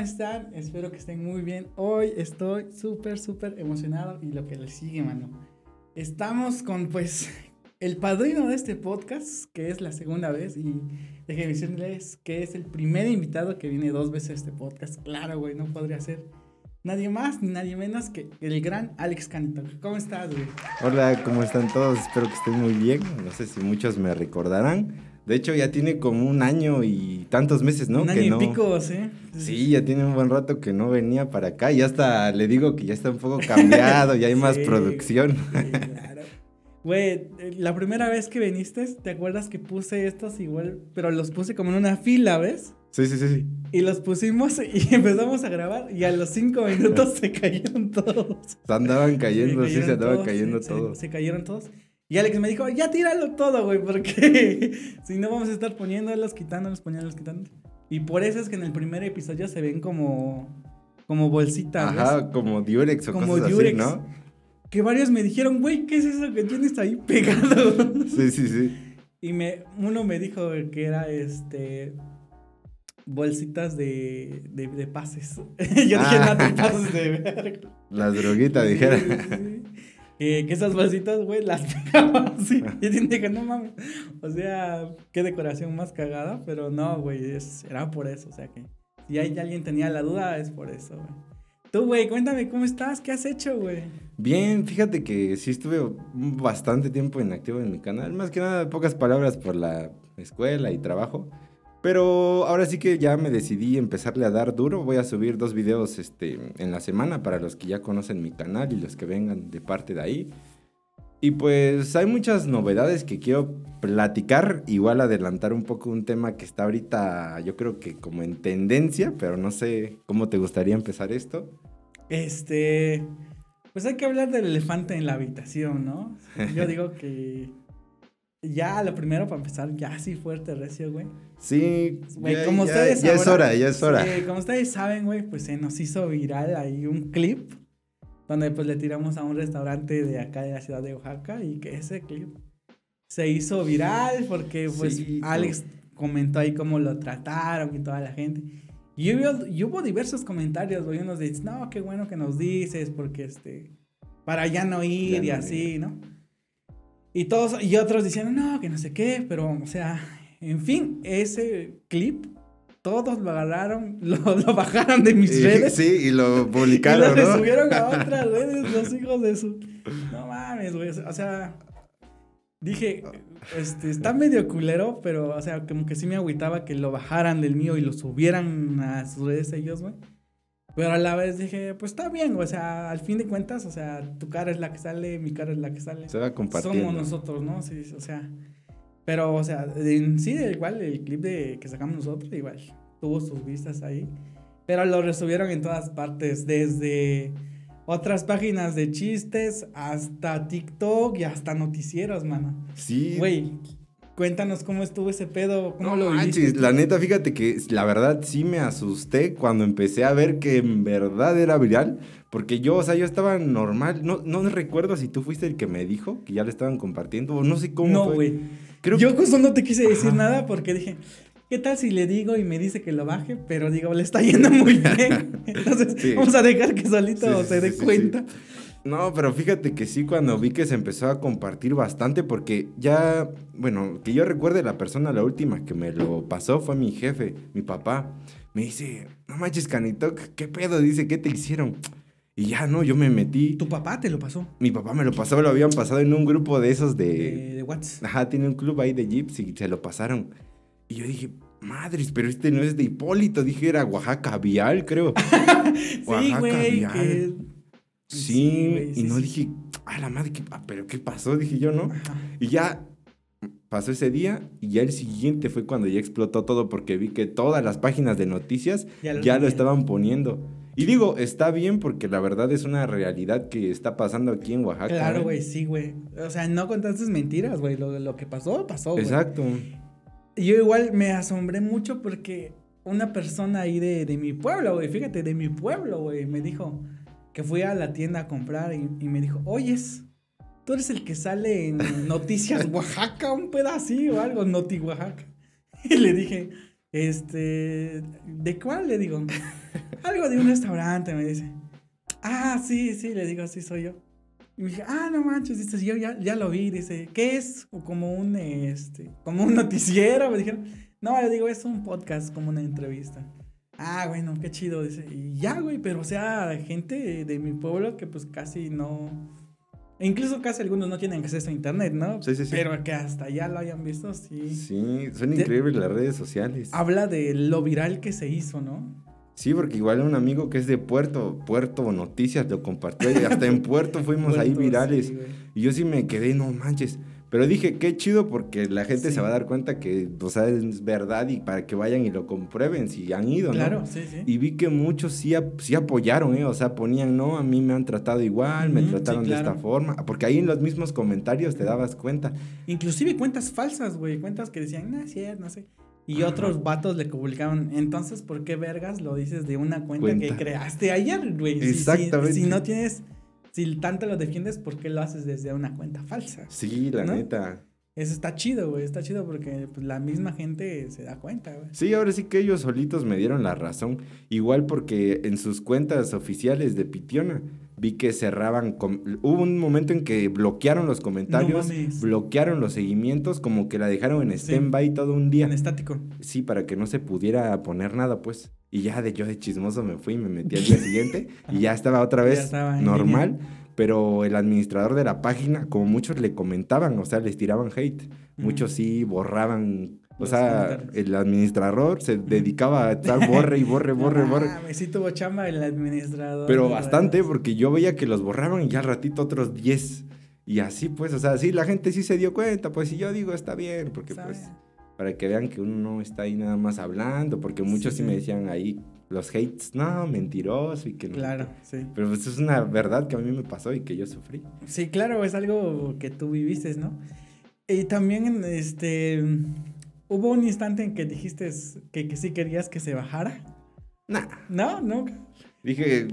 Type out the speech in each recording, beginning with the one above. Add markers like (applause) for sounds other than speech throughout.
están? Espero que estén muy bien. Hoy estoy súper, súper emocionado y lo que le sigue, mano. Estamos con, pues, el padrino de este podcast, que es la segunda vez, y déjenme decirles que es el primer invitado que viene dos veces a este podcast. Claro, güey, no podría ser nadie más ni nadie menos que el gran Alex Canito. ¿Cómo estás, güey? Hola, ¿cómo están todos? Espero que estén muy bien. No sé si muchos me recordarán. De hecho, ya tiene como un año y tantos meses, ¿no? Un año que y no... pico, sí. Sí, ya tiene un buen rato que no venía para acá. Y hasta le digo que ya está un poco cambiado, ya hay (laughs) más producción. sí, claro. Güey, eh, la primera vez que viniste, ¿te acuerdas que puse estos igual? Pero los puse como en una fila, ¿ves? Sí, sí, sí. sí. Y los pusimos (laughs) y empezamos a grabar y a los cinco minutos se cayeron todos. Se andaban cayendo, sí, se andaban todos, cayendo se- todos. Se, cayeron todos. Y Alex me dijo, ya tíralo todo, güey, porque (laughs) si no vamos a estar poniéndolos, quitándolos, poniéndolos, quitándolos. Y por eso es que en el primer episodio se ven como, como bolsitas, ¿ves? Ajá, como Durex o Como cosas Durex. así, ¿no? Que varios me dijeron, güey, ¿qué es eso que tienes ahí pegado? (laughs) Sí, sí, sí. Y me, uno me dijo que era este bolsitas de, de, de pases. (laughs) Yo dije, Ah. no, de pases de verga. Las droguitas, dijera. Sí, sí, Que, esas bolsitas, güey, las (laughs) pegaba así. Y dije, no mames. O sea, qué decoración más cagada. Pero no, güey, era por eso. O sea que si hay, alguien tenía la duda, es por eso, güey. Tú, güey, cuéntame cómo estás, qué has hecho, güey. Bien, fíjate que sí estuve bastante tiempo inactivo en mi canal. Más que nada, pocas palabras por la escuela y trabajo. Pero ahora sí que ya me decidí empezarle a dar duro. Voy a subir dos videos este, en la semana para los que ya conocen mi canal y los que vengan de parte de ahí. Y pues hay muchas novedades que quiero platicar. Igual adelantar un poco un tema que está ahorita, yo creo que como en tendencia, pero no sé cómo te gustaría empezar esto. Este. Pues hay que hablar del elefante en la habitación, ¿no? Yo digo que. Ya, lo primero para empezar, ya sí fuerte, recio, güey. Sí, Güey, ya, como ya- ustedes ya es hora, ya es hora. Sí, como ustedes saben, güey, pues se nos hizo viral ahí un clip donde pues le tiramos a un restaurante de acá de la ciudad de Oaxaca y que ese clip se hizo viral porque pues Sí, Alex comentó ahí cómo lo trataron y toda la gente. Y hubo, y hubo diversos comentarios, güey, unos dicen, no, qué bueno que nos dices porque este, para ya no ir Ya y no así, ¿no? Y todos, y otros diciendo, no, que no sé qué, pero, o sea, en fin, ese clip, todos lo agarraron, (laughs) lo, lo bajaron de mis Y- redes. Sí, y lo (laughs) y publicaron, lo ¿no? subieron a otras redes, los hijos de su. No mames, güey. O sea, dije, este, está medio culero, pero, o sea, como que sí me agüitaba que lo bajaran del mío y lo subieran a sus redes ellos, güey. Pero a la vez dije, pues está bien. O sea, al fin de cuentas, o sea, tu cara es la que sale, mi cara es la que sale. Se va compartiendo. Somos nosotros, ¿no? Sí, o sea. Pero, o sea, en sí, igual el clip de que sacamos nosotros, igual, tuvo sus vistas ahí. Pero lo resubieron en todas partes, desde otras páginas de chistes hasta TikTok y hasta noticieros, mano. Sí. Güey, cuéntanos cómo estuvo ese pedo, cómo No lo manches, la neta, fíjate que la verdad sí me asusté cuando empecé a ver que en verdad era viral. Porque yo, o sea, yo estaba normal. No, no recuerdo si tú fuiste el que me dijo que ya lo estaban compartiendo. O no sé cómo. No, fue. güey. Creo Yo justo no te quise decir Ajá. nada porque dije, ¿qué tal si le digo y me dice que lo baje? Pero digo, le está yendo muy (laughs) bien. Entonces, Sí. vamos a dejar que solito Sí, se dé sí, cuenta. No, pero fíjate que sí, cuando vi que se empezó a compartir bastante, porque ya, bueno, que yo recuerde la persona, la última que me lo pasó fue mi jefe, mi papá. Me dice, no manches, Canito, ¿qué pedo? Dice, ¿qué te hicieron? Y ya, no, yo me metí. Tu papá te lo pasó. Mi papá me lo pasó, lo habían pasado en un grupo de esos De, de... de WhatsApp. Ajá, tiene un club ahí de jeeps y se lo pasaron. Y yo dije, madres, pero este no es de Hipólito, dije, era Oaxaca Vial, creo. (laughs) Sí, güey. Que- Sí, güey, y sí, no sí. dije, a la madre, ¿qué, ah, pero ¿qué pasó? Dije yo, ¿no? Ajá. Y ya pasó ese día y ya el siguiente fue cuando ya explotó todo porque vi que todas las páginas de noticias Ya ya lo lo, tenían. estaban poniendo. Y digo, está bien porque la verdad es una realidad que está pasando aquí en Oaxaca. Claro, ¿eh? güey, sí, güey. O sea, no contaste mentiras, güey. Lo, lo que pasó, pasó, güey. Exacto. Yo igual me asombré mucho porque una persona ahí de, de mi pueblo, güey, fíjate, de mi pueblo, güey, me dijo que fui a la tienda a comprar y, y me dijo, oyes, tú eres el que sale en Noticias Oaxaca, un pedacito o algo, Noti Oaxaca. (laughs) Y le dije, Este, ¿de cuál le digo? (laughs) Algo de un restaurante, me dice. Ah, sí, sí, le digo, sí soy yo. Y me dije, ah, no manches, dice, yo ya, ya lo vi, dice, ¿qué es? Como un, este, como un noticiero, me dijeron. No, le digo, es un podcast, como una entrevista. Ah, bueno, qué chido, dice. Y ya, güey, pero o sea, gente de mi pueblo que pues casi no... e Incluso casi algunos no tienen acceso a internet, ¿no? Sí, sí, sí. Pero que hasta ya lo hayan visto, sí. Sí, son increíbles las redes sociales. Habla de lo viral que se hizo, ¿no? Sí, porque igual un amigo que es de Puerto, Puerto Noticias lo compartió y hasta en (laughs) Puerto fuimos ahí virales. sí. Y yo sí me quedé, no manches. Pero dije, qué chido porque la gente Sí. se va a dar cuenta que, o sea, es verdad y para que vayan y lo comprueben si han ido, ¿no? Claro, sí, sí. Y vi que muchos sí, sí apoyaron, ¿eh? O sea, ponían, no, a mí me han tratado igual, me trataron de esta forma. Porque ahí en los mismos comentarios te dabas cuenta. Inclusive cuentas falsas, güey. Cuentas que decían, no, sí, no sé. Y Ajá. otros vatos le publicaban. Entonces, ¿por qué vergas lo dices de una cuenta, que creaste ayer, güey? Si- si- Exactamente. Si, no tienes, si tanto lo defiendes, ¿por qué lo haces desde una cuenta falsa? Sí, la ¿No? neta. Eso está chido, güey. Está chido porque pues, la misma gente se da cuenta, güey. Sí, ahora sí que ellos solitos me dieron la razón. Igual porque en sus cuentas oficiales de Pitiona vi que cerraban. Hubo un momento en que bloquearon los comentarios, bloquearon los seguimientos, como que la dejaron en Sí. stand-by todo un día. En estático. Sí, para que no se pudiera poner nada, pues. Y ya de yo de chismoso me fui y me metí al día siguiente (laughs) y ya estaba otra Ya vez estaba normal. Pero el administrador de la página, como muchos le comentaban, o sea, les tiraban hate. Muchos sí borraban. O sea, el administrador se dedicaba a estar borre y borre, (laughs) borre, borre. mames, sí tuvo chamba el administrador. Pero bastante, porque yo veía que los borraban y ya al ratito otros 10. Y así pues, o sea, sí, la gente sí se dio cuenta, pues, y yo digo, está bien, porque Sabe. pues, para que vean que uno no está ahí nada más hablando, porque muchos sí, Sí, me decían ahí, los hates, no, mentiroso y que no. Claro, sí. Pero pues es una verdad que a mí me pasó y que yo sufrí. Sí, claro, es algo que tú viviste, ¿no? Y también, este, hubo un instante en que dijiste que, que sí querías que se bajara. Nah, No, no. dije,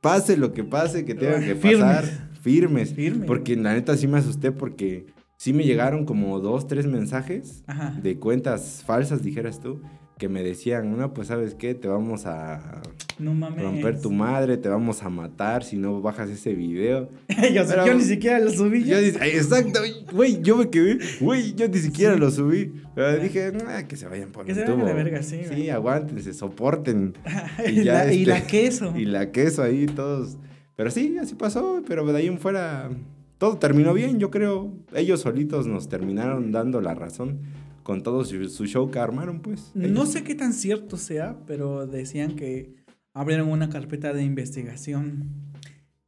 pase lo que pase, que tenga que Firmes. pasar, firmes. Firme. Porque la neta sí me asusté porque sí me llegaron como dos, tres mensajes Ajá. de cuentas falsas, dijeras tú, que me decían, no, pues sabes qué, te vamos a No mames. romper tu madre, te vamos a matar si no bajas ese video. (laughs) yo, Pero- yo ni siquiera lo subí. Yo dije, "Ay, exacto, güey, yo me quedé, güey, yo ni siquiera Sí. lo subí. Pero dije, "Ah, que se vayan por Que un se vayan tubo". verga, sí, Sí, güey. aguántense, soporten. (laughs) y, ya, la, y este, la queso. Y la queso ahí, todos. Pero sí, así pasó, pero de ahí en fuera todo terminó bien, yo creo. Ellos solitos nos terminaron dando la razón con todo su, su show que armaron, pues. No sé qué tan cierto sea, pero decían que abrieron una carpeta de investigación.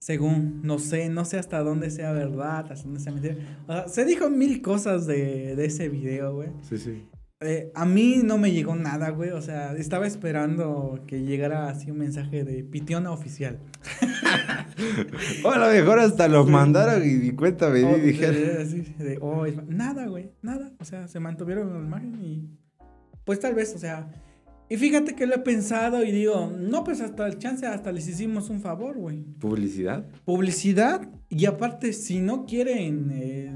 Según, no sé, no sé hasta dónde sea verdad, hasta dónde sea mentira. O sea, se dijo mil cosas de, de ese video, güey. Sí, sí. Eh, a mí no me llegó nada, güey. O sea, estaba esperando que llegara así un mensaje de Pitiona oficial. (laughs) O a lo mejor hasta los Sí. mandaron y, y cuéntame, O y dijeron. así, de, oh, nada, güey, nada. O sea, se mantuvieron en la imagen y. Pues tal vez, o sea. Y fíjate que lo he pensado y digo, no, pues hasta el chance, hasta les hicimos un favor, güey. Publicidad. Publicidad y aparte, si no quieren. eh,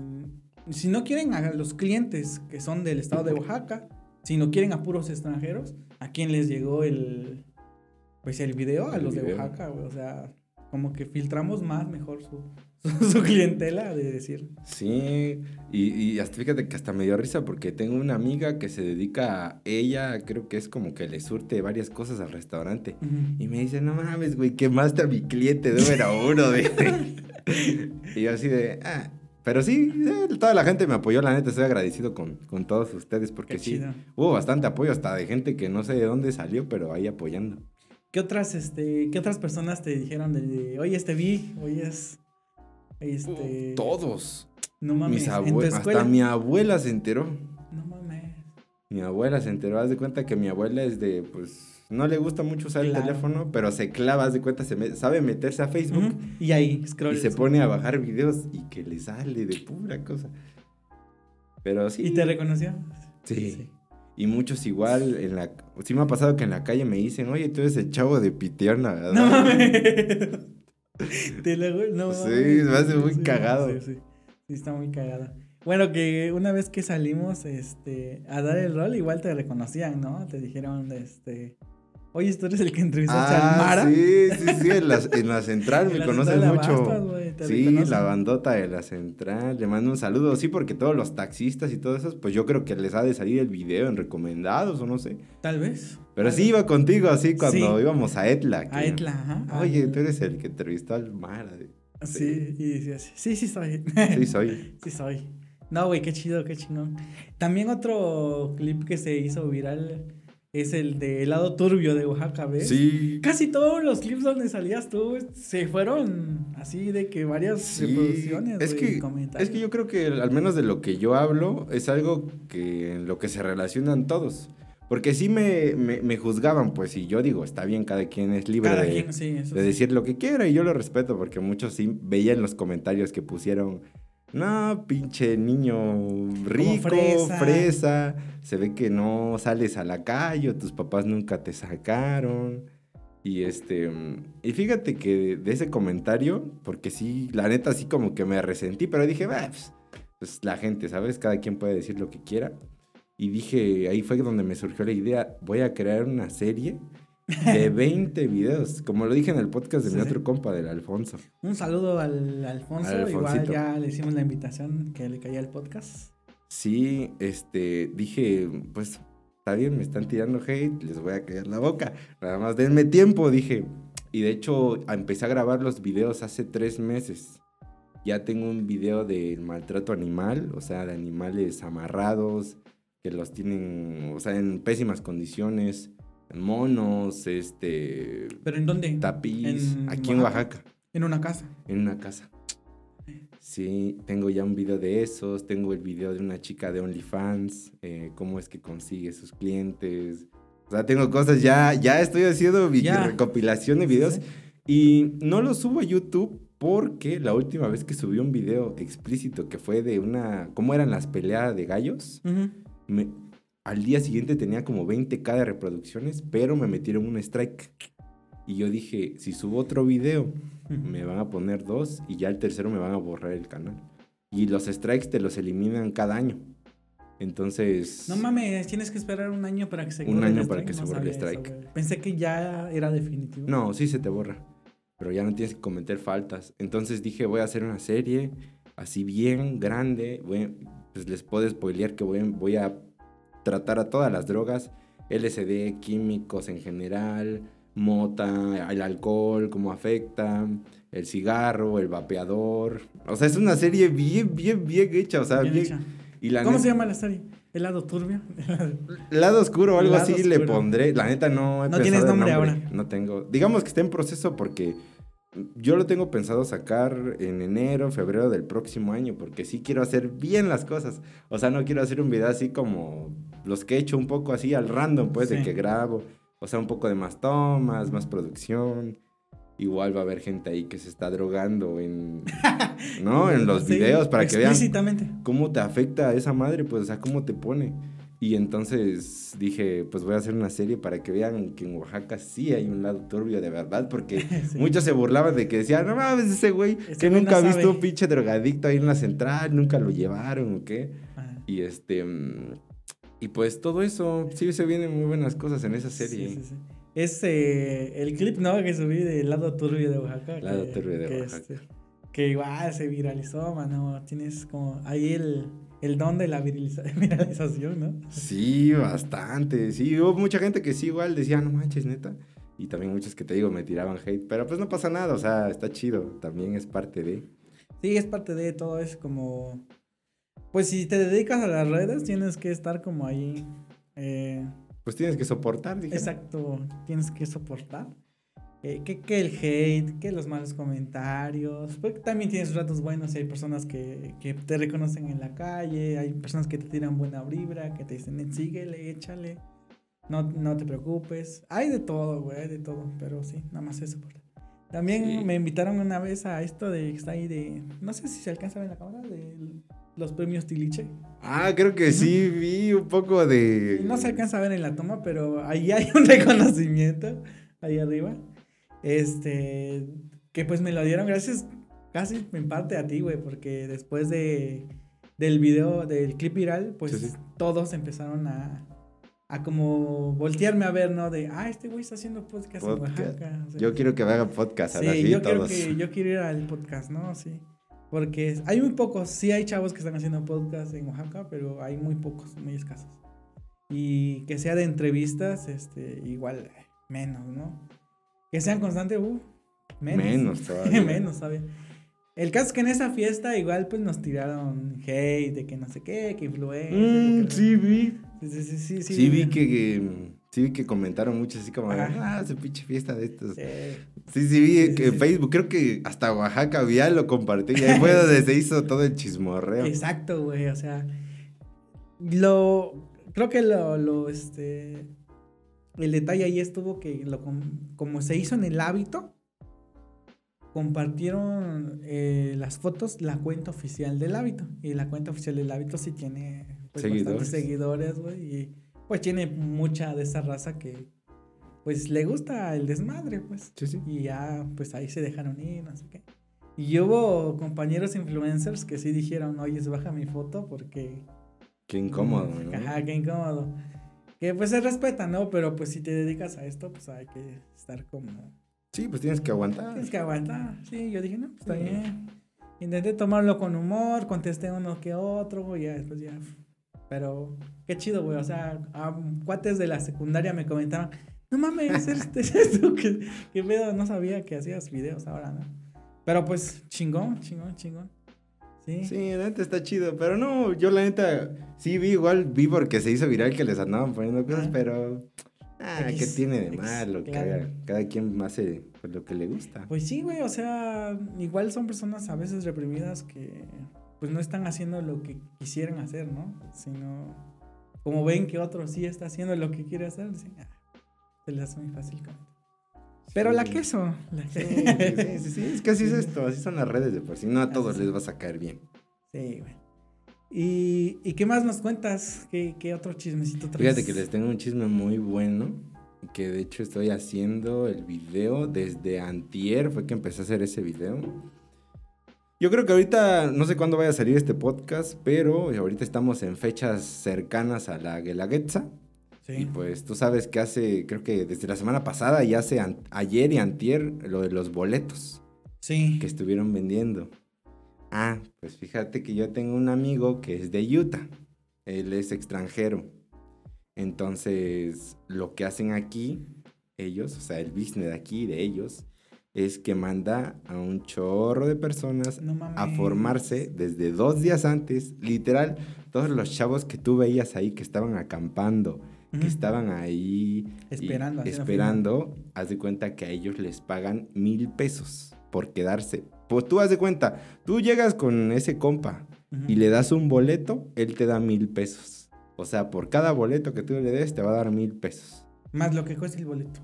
si no quieren a los clientes que son del estado de Oaxaca, si no quieren a puros extranjeros, ¿a quién les llegó el. Pues el video? A El los de. Oaxaca, güey. O sea, como que filtramos más mejor su, (laughs) su, su clientela, de decir. Sí, y, y hasta fíjate que hasta me dio risa porque tengo una amiga que se dedica a ella, creo que es como que le surte varias cosas al restaurante. Y me dice, no mames, güey, quemaste a mi cliente número uno. De... (laughs) (laughs) y yo así de, ah. Pero sí, eh, toda la gente me apoyó, la neta, estoy agradecido con, con todos ustedes porque sí, hubo bastante apoyo hasta de gente que no sé de dónde salió, pero ahí apoyando. ¿Qué otras, este, qué otras personas te dijeron de, de, oye, este vi, oye, es, este, Todos. no mames, Mis escuela, hasta mi abuela se enteró. no mames, Mi abuela se enteró, haz de cuenta que mi abuela es de, pues, no le gusta mucho usar Claro. el teléfono, pero se clava, de cuenta, se me- sabe meterse a Facebook y ahí, scroll, y se pone a bajar videos y que le sale de pura cosa. Pero sí. ¿y te reconoció? Sí. Y muchos igual en la... Sí me ha pasado que en la calle me dicen, oye, tú eres el chavo de Pitiona, ¿verdad? No mames. (laughs) (laughs) Te lo- no Sí, mames. me hace muy cagado. Sí, sí. Sí, está muy cagado. Bueno, que una vez que salimos este, a dar el rol, igual te reconocían, ¿no? Te dijeron, este, oye, tú eres el que entrevistaste ah, al Mara. Sí, sí, sí, en la, en la central (laughs) me conocen mucho. sí, la bandota de la central, le mando un saludo, sí, porque todos los taxistas y todo eso, pues yo creo que les ha de salir el video en recomendados o no sé. Tal vez. Pero sí iba contigo así cuando íbamos a Etla. A Etla, ajá. Oye, tú eres el que entrevistó al Mara. Sí, y decías, sí, sí soy. Sí (laughs) soy. sí soy. No, güey, qué chido, qué chingón. También otro clip que se hizo viral es el de helado turbio de Oaxaca, ¿ves? Sí. Casi todos los clips donde salías tú se fueron así de que varias reproducciones. Es que, es que yo creo que al menos de lo que yo hablo es algo que en lo que se relacionan todos. Porque sí me, me, juzgaban, pues, y yo digo, está bien, cada quien es libre de, de decir lo que quiera, y yo lo respeto, porque muchos sí veían los comentarios que pusieron no, pinche niño rico, fresa. Se ve que no sales a la calle, tus papás nunca te sacaron. Y este, y fíjate que de ese comentario, porque sí, la neta sí como que me resentí, pero dije, pues, pues la gente, ¿sabes? Cada quien puede decir lo que quiera. Y dije, ahí fue donde me surgió la idea, voy a crear una serie de (laughs) 20 videos, como lo dije en el podcast de mi otro compa, del Alfonso. Un saludo al Alfonso, igual ya le hicimos la invitación que le caía el podcast. Sí, este, dije, pues está bien, me están tirando hate, les voy a caer la boca, nada más denme tiempo, dije. Y de hecho, empecé a grabar los videos hace tres meses. Ya tengo un video del maltrato animal, o sea, de animales amarrados, que los tienen, o sea, en pésimas condiciones monos, este... ¿Pero en dónde? Tapiz, aquí en Oaxaca. En una casa. En una casa. Sí, tengo ya un video de esos, tengo el video de una chica de OnlyFans, eh, cómo es que consigue sus clientes. O sea, tengo cosas ya, ya estoy haciendo mi recopilación de videos y no lo subo a YouTube porque la última vez que subí un video explícito que fue de una, cómo eran las peleas de gallos, me, al día siguiente tenía como 20k de reproducciones, pero me metieron un strike. Y yo dije, si subo otro video, me van a poner dos y ya el tercero me van a borrar el canal. Y los strikes te los eliminan cada año. Entonces... No mames, tienes que esperar un año para que se borre Un año para que se borre el strike. Pensé que ya era definitivo. No, sí se te borra. Pero ya no tienes que cometer faltas. Entonces dije, voy a hacer una serie así bien grande. pues les puedo spoilear que voy, voy a tratar a todas las drogas, LSD, químicos en general, mota, el alcohol, cómo afecta, el cigarro, el vapeador. O sea, es una serie bien, bien, bien hecha. O sea, bien, Y la ¿Cómo se llama la serie? ¿El lado turbio? El lado oscuro o algo así le pondré. La neta no he No tienes nombre, ahora. No tengo. Digamos que está en proceso porque yo lo tengo pensado sacar en enero, febrero del próximo año, porque sí quiero hacer bien las cosas. O sea, no quiero hacer un video así como los que he hecho un poco así al random, pues, de que grabo. O sea, un poco de más tomas, más producción. Igual va a haber gente ahí que se está drogando en, (laughs) ¿no? en los videos para que vean cómo te afecta esa madre, pues, o sea, cómo te pone. Y entonces dije, pues voy a hacer una serie para que vean que en Oaxaca sí hay un lado turbio de verdad, porque (laughs) muchos se burlaban de que decían, no mames, ese güey que nunca ha visto un pinche drogadicto ahí en la central, nunca lo llevaron o qué. Y este, y pues todo eso, sí se vienen muy buenas cosas en esa serie. Sí, sí, Es eh, el clip, ¿no? Que subí del lado turbio de Oaxaca. Lado turbio de Oaxaca. Este, que igual se viralizó, mano. Tienes como ahí el el don de la (laughs) viralización, ¿no? Sí, bastante. Sí, hubo mucha gente que sí, igual decía, no manches, neta. Y también muchos que te digo me tiraban hate. Pero pues no pasa nada, o sea, está chido. También es parte de. Sí, es parte de todo. Es como. Pues si te dedicas a las redes, tienes que estar como ahí. Eh... Pues tienes que soportar, dije. Exacto, tienes que soportar. Eh, que, que, el hate, que los malos comentarios, porque también tienes ratos buenos y hay personas que, que, te reconocen en la calle, hay personas que te tiran buena vibra, que te dicen, síguele, échale, no, no te preocupes, hay de todo, güey, hay de todo, pero sí, nada más eso. También me invitaron una vez a esto de, está ahí de, no sé si se alcanza a ver en la cámara, de los premios Tiliche. Ah, creo que sí, vi un poco de... No se alcanza a ver en la toma, pero ahí hay un (laughs) reconocimiento, ahí arriba. Este, que pues me lo dieron gracias casi en parte a ti, güey, porque después de, del video, del clip viral, pues Sí, sí. todos empezaron a, a como voltearme a ver, ¿no? De, ah, este güey está haciendo podcast, Podcast. en Oaxaca. O sea, Yo quiero que me haga podcast ahora Sí, sí, yo quiero, que, yo quiero ir al podcast, ¿no? Sí. Porque hay muy pocos, sí hay chavos que están haciendo podcast en Oaxaca, pero hay muy pocos, muy escasos. Y que sea de entrevistas, este, igual, menos, ¿no? Que sean constantes, uh, menos. Menos todavía. (laughs) menos todavía. El caso es que en esa fiesta igual pues nos tiraron hate de que no sé qué, que influencer. Mm, sí vi. Sí, sí, sí, sí, vi que, que- sí vi que comentaron mucho así como, Ajá. ah, su pinche fiesta de estos. Sí. Sí, vi que. Facebook, creo que hasta Oaxaca ya lo compartí y ahí fue donde se hizo todo el chismorreo. Exacto, güey, o sea, lo, creo que lo, lo, este, el detalle ahí estuvo que lo, com- como se hizo en el hábito, compartieron eh, las fotos la cuenta oficial del hábito, y la cuenta oficial del hábito sí tiene pues, Seguidores. bastantes seguidores, güey, y pues tiene mucha de esa raza que, pues, le gusta el desmadre, pues. Sí, sí. Y ya, pues ahí se dejaron ir, no sé qué. Y hubo compañeros influencers que sí dijeron, oye, baja mi foto porque... Qué incómodo, ¿no? Ajá, qué incómodo. Que pues se respeta, ¿no? Pero pues si te dedicas a esto, pues hay que estar como... Sí, pues tienes que aguantar. Tienes que aguantar. Sí, yo dije, no, pues está Sí. bien. Intenté tomarlo con humor, contesté uno que otro, y ya después ya... Pero qué chido, güey. O sea, a cuates de la secundaria me comentaban, no mames, este, (laughs) esto, ¿qué, qué pedo? No sabía que hacías videos ahora, ¿no? Pero pues, chingón, chingón, chingón. Sí. Sí, la neta está chido, pero no, yo la neta sí vi igual, vi porque se hizo viral que les andaban poniendo cosas, Ajá. pero... Ah, ¿qué X, tiene de X, malo? Que claro. cada quien hace pues, lo que le gusta. Pues sí, güey, o sea, igual son personas a veces reprimidas que pues no están haciendo lo que quisieran hacer, ¿no? Sino como ven que otro sí está haciendo lo que quiere hacer, dicen, ah, se les hace muy fácil. cabrón". Pero la queso. La Sí, sí, sí, sí, es que así es esto, así son las redes de por sí, no a todos les vas a caer bien. Sí, güey. ¿Y, ¿Y qué más nos cuentas? ¿Qué, qué otro chismecito traes? Fíjate que les tengo un chisme muy bueno, que de hecho estoy haciendo el video desde antier, fue que empecé a hacer ese video. Yo creo que ahorita, no sé cuándo vaya a salir este podcast, pero ahorita estamos en fechas cercanas a la Guelaguetza. Y pues tú sabes que hace, creo que desde la semana pasada y hace ayer y antier lo de los boletos Sí. que estuvieron vendiendo. Ah, pues fíjate que yo tengo un amigo que es de Utah. Él es extranjero. Entonces, lo que hacen aquí, ellos, o sea, el business de aquí, de ellos, es que manda a un chorro de personas No a formarse desde dos días antes. Literal, todos los chavos que tú veías ahí que estaban acampando, que estaban ahí Esperando, esperando, haz de cuenta que a ellos les pagan mil pesos por quedarse. Pues tú haz de cuenta, tú llegas con ese compa y le das un boleto, él te da mil pesos. O sea, por cada boleto que tú le des, te va a dar mil pesos. Más lo que cuesta el boleto.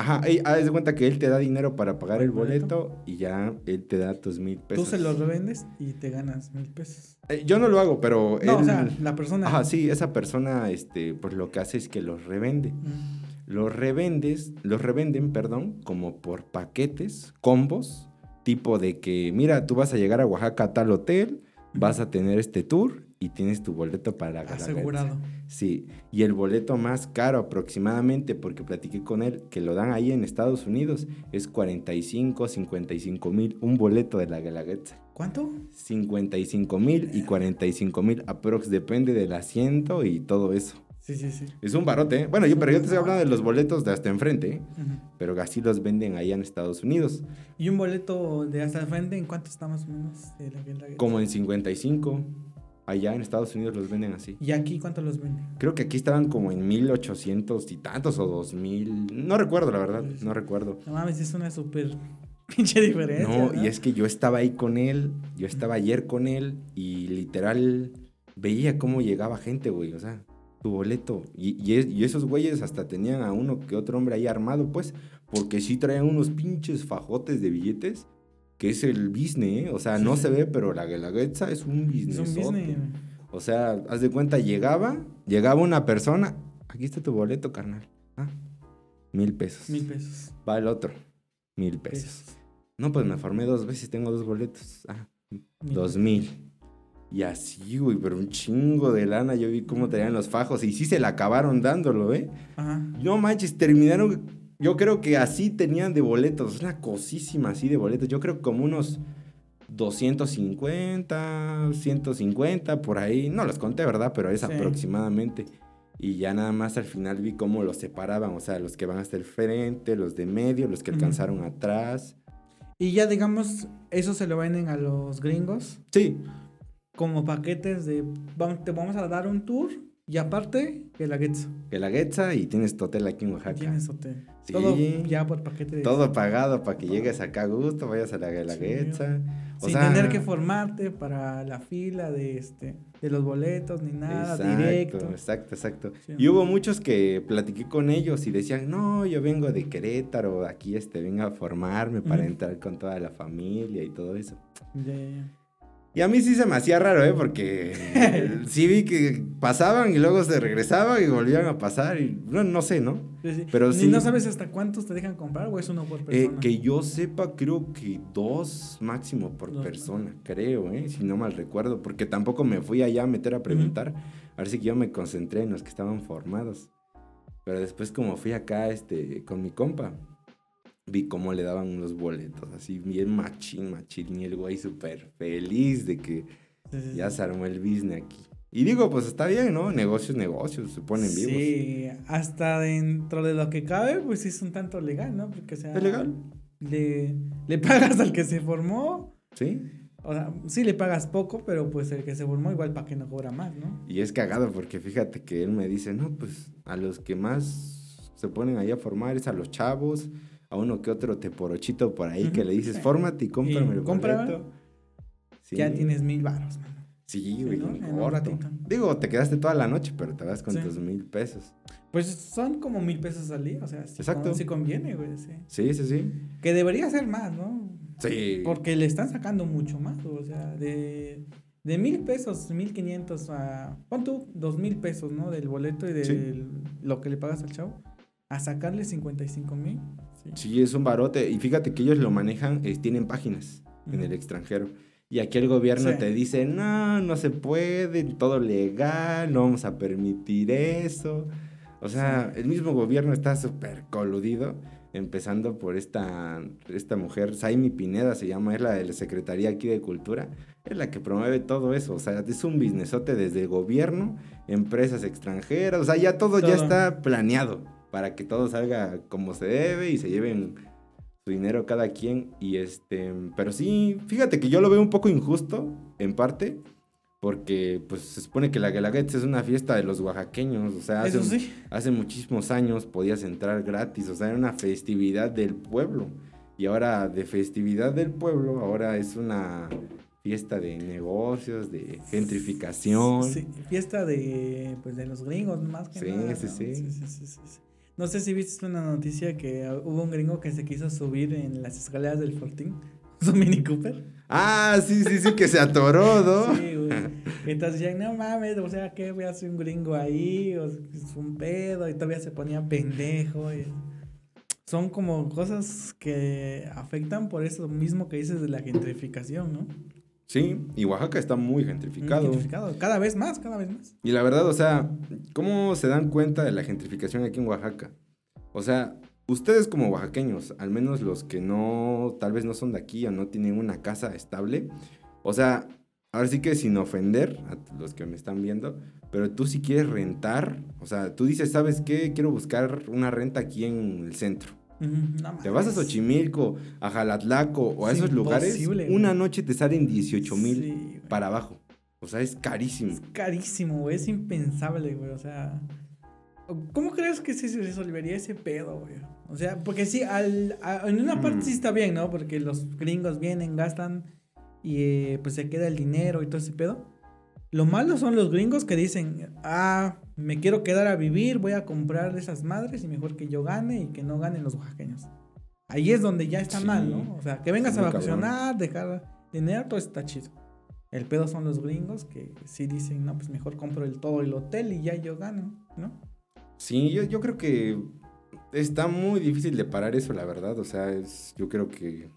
Ajá, ey, haz de cuenta que él te da dinero para pagar ¿Por el boleto? boleto y ya él te da tus mil pesos. Tú se los revendes y te ganas mil pesos. Eh, yo no lo hago, pero No, o sea, la persona. Ajá, sí, esa persona, este, pues lo que hace es que los revende. Mm. Los revendes, los revenden, perdón, como por paquetes, combos, tipo de que, mira, tú vas a llegar a Oaxaca a tal hotel, vas a tener este tour y tienes tu boleto para la. Asegurado. Sí, y el boleto más caro aproximadamente, porque platiqué con él, que lo dan ahí en Estados Unidos, es 45, 55 mil, un boleto de la Guelaguetza. ¿Cuánto? 55 mil y 45 mil aprox, depende del asiento y todo eso. Sí, sí, sí. Es un barote, ¿eh? Bueno, yo, pero yo te estoy hablando de los boletos de hasta enfrente, ¿eh? Pero así los venden allá en Estados Unidos, ¿Y un boleto de hasta el frente en cuánto está más o menos? de la Guelaguetza? como en 55, allá en Estados Unidos los venden así. ¿Y aquí cuánto los venden? Creo que aquí estaban como en 1800 y tantos o 2000, no recuerdo la verdad, no recuerdo. No mames, es una súper (laughs) pinche diferencia. No, No, y es que yo estaba ahí con él, yo estaba ayer con él y literal veía cómo llegaba gente, güey, o sea, tu boleto. Y, y y esos güeyes hasta tenían a uno que otro hombre ahí armado, pues, porque sí traían unos pinches fajotes de billetes, que es el business, ¿eh? O sea, Sí, no se ve, pero la Guelaguetza es un Es business. un business. O sea, haz de cuenta, llegaba, llegaba una persona, aquí está tu boleto, carnal. Ah, mil pesos. Mil pesos. Va el otro, mil pesos. Pesos. No, pues me formé dos veces, tengo dos boletos. Ah, Mil dos mil. Y así, güey, pero un chingo de lana. Yo vi cómo tenían los fajos y sí se la acabaron dándolo, ¿eh? Ajá. No manches, terminaron. Yo creo que así tenían de boletos. Una cosísima así de boletos. Yo creo que como unos 250, 150, por ahí. No los conté, ¿verdad? Pero es Sí. aproximadamente. Y ya nada más al final vi cómo los separaban. O sea, los que van hasta el frente, los de medio, los que alcanzaron atrás. Y ya digamos, eso se lo venden a los gringos Sí, como paquetes de, "Vam- te vamos a dar un tour y aparte que la Getzo. que la Guetza y tienes hotel aquí en Oaxaca. Tienes hotel. Sí. Todo ya por paquete de... Todo pagado para que llegues acá a gusto, vayas a la Sí. Guelaguetza. O Sin sea, tener que formarte para la fila de este de los boletos ni nada, exacto, directo. Exacto, exacto. Sí. Y hubo muchos que platiqué con ellos y decían, no, yo vengo de Querétaro, aquí este, vengo a formarme para entrar con toda la familia y todo eso. Ya, ya, ya. Y a mí sí se me hacía raro, ¿eh? Porque (laughs) sí vi que pasaban y luego se regresaban y volvían a pasar y no, no sé, ¿no? Sí, sí. Pero sí. no sabes hasta cuántos te dejan comprar o es uno por Eh, persona. que yo sepa, creo que dos máximo por Dos, persona, creo, ¿eh? si no mal recuerdo, porque tampoco me fui allá a meter a preguntar. A ver si que yo me concentré en los que estaban formados. Pero después, como fui acá este, con mi compa, vi cómo le daban los boletos, así bien machín, machín, y el güey súper feliz de que Sí, sí, ya se armó el business aquí. Y digo, pues está bien, ¿no? Negocios, negocios, se ponen vivos. Sí, hasta dentro de lo que cabe, pues es un tanto legal, ¿no? Porque o sea, ¿Es legal? Le, le pagas al que se formó. ¿Sí? O sea, sí le pagas poco, pero pues el que se formó igual para que no cobra más, ¿no? Y es cagado porque fíjate que él me dice, no, pues a los que más se ponen ahí a formar es a los chavos, a uno que otro teporochito por ahí que le dices, fórmate y cómprame Y el boleto. Sí. Ya tienes mil baros, mano. Sí, güey, ¿no? en corto. Digo, te quedaste toda la noche, pero te vas con Sí. tus mil pesos. Pues son como mil pesos al día, o sea, sí, Exacto. sí conviene, güey, sí. Sí, sí, sí. Que debería ser más, ¿no? Sí. Porque le están sacando mucho más, o sea, de, de mil pesos, mil quinientos a, pon tú, dos mil pesos, ¿no? Del boleto y de Sí. lo que le pagas al chavo, a sacarle 55 mil. Sí. Sí, es un barote. Y fíjate que ellos lo manejan, eh, tienen páginas en el extranjero. Y aquí el gobierno Sí. te dice, no, no se puede, todo legal, no vamos a permitir eso. O sea, el mismo gobierno está súper coludido, empezando por esta, esta mujer, Saimi Pineda se llama, es la de la Secretaría aquí de Cultura, es la que promueve todo eso. O sea, es un businessote desde el gobierno, empresas extranjeras, o sea, ya todo, ya está planeado para que todo salga como se debe y se lleven su dinero cada quien. Y este, pero sí, fíjate que yo lo veo un poco injusto, en parte, porque pues se supone que la Guelaguetza es una fiesta de los oaxaqueños, o sea, hace, sí. hace muchísimos años podías entrar gratis, o sea, era una festividad del pueblo. Y ahora de festividad del pueblo, ahora es una fiesta de negocios, de gentrificación. Sí, fiesta de, pues, de los gringos, más que Sí, nada. sí, ¿no? sí. sí, sí, sí. No sé si viste una noticia que uh, hubo un gringo que se quiso subir en las escaleras del Fortín, (laughs) su Mini Cooper. Ah, sí, sí, sí, que se atoró, (laughs) ¿no? Sí, güey. Entonces decían, no mames, o sea, ¿qué voy a hacer un gringo ahí? O es un pedo, y todavía se ponía pendejo. y- Son como cosas que afectan por eso mismo que dices de la gentrificación, ¿no? Sí, y Oaxaca está muy gentrificado. Gentrificado. Cada vez más, cada vez más. Y la verdad, o sea, ¿cómo se dan cuenta de la gentrificación aquí en Oaxaca? O sea, ustedes como oaxaqueños, al menos los que no, tal vez no son de aquí o no tienen una casa estable, o sea, ahora sí que sin ofender a los que me están viendo, pero tú si quieres rentar, o sea, tú dices, ¿sabes qué? Quiero buscar una renta aquí en el centro. No Te vas a. Xochimilco, a Jalatlaco o a Es esos lugares, güey. una noche te salen 18 mil Sí, para abajo. O sea, es carísimo. Es carísimo, güey. Es impensable, güey. O sea. ¿Cómo crees que se resolvería ese pedo, güey? O sea, porque sí, al, a- en una parte Mm. sí está bien, ¿no? Porque los gringos vienen, gastan y eh, pues se queda el dinero y todo ese pedo. Lo malo son los gringos que dicen, ah, me quiero quedar a vivir, voy a comprar esas madres y mejor que yo gane y que no ganen los oaxaqueños. Ahí es donde ya está Sí. mal, ¿no? O sea, que vengas a cabrón. vacacionar, dejar dinero, todo está chido. El pedo son los gringos que sí dicen, no, pues mejor compro el todo el hotel y ya yo gano, ¿no? Sí, yo, yo creo que está muy difícil de parar eso, la verdad. O sea, es, yo creo que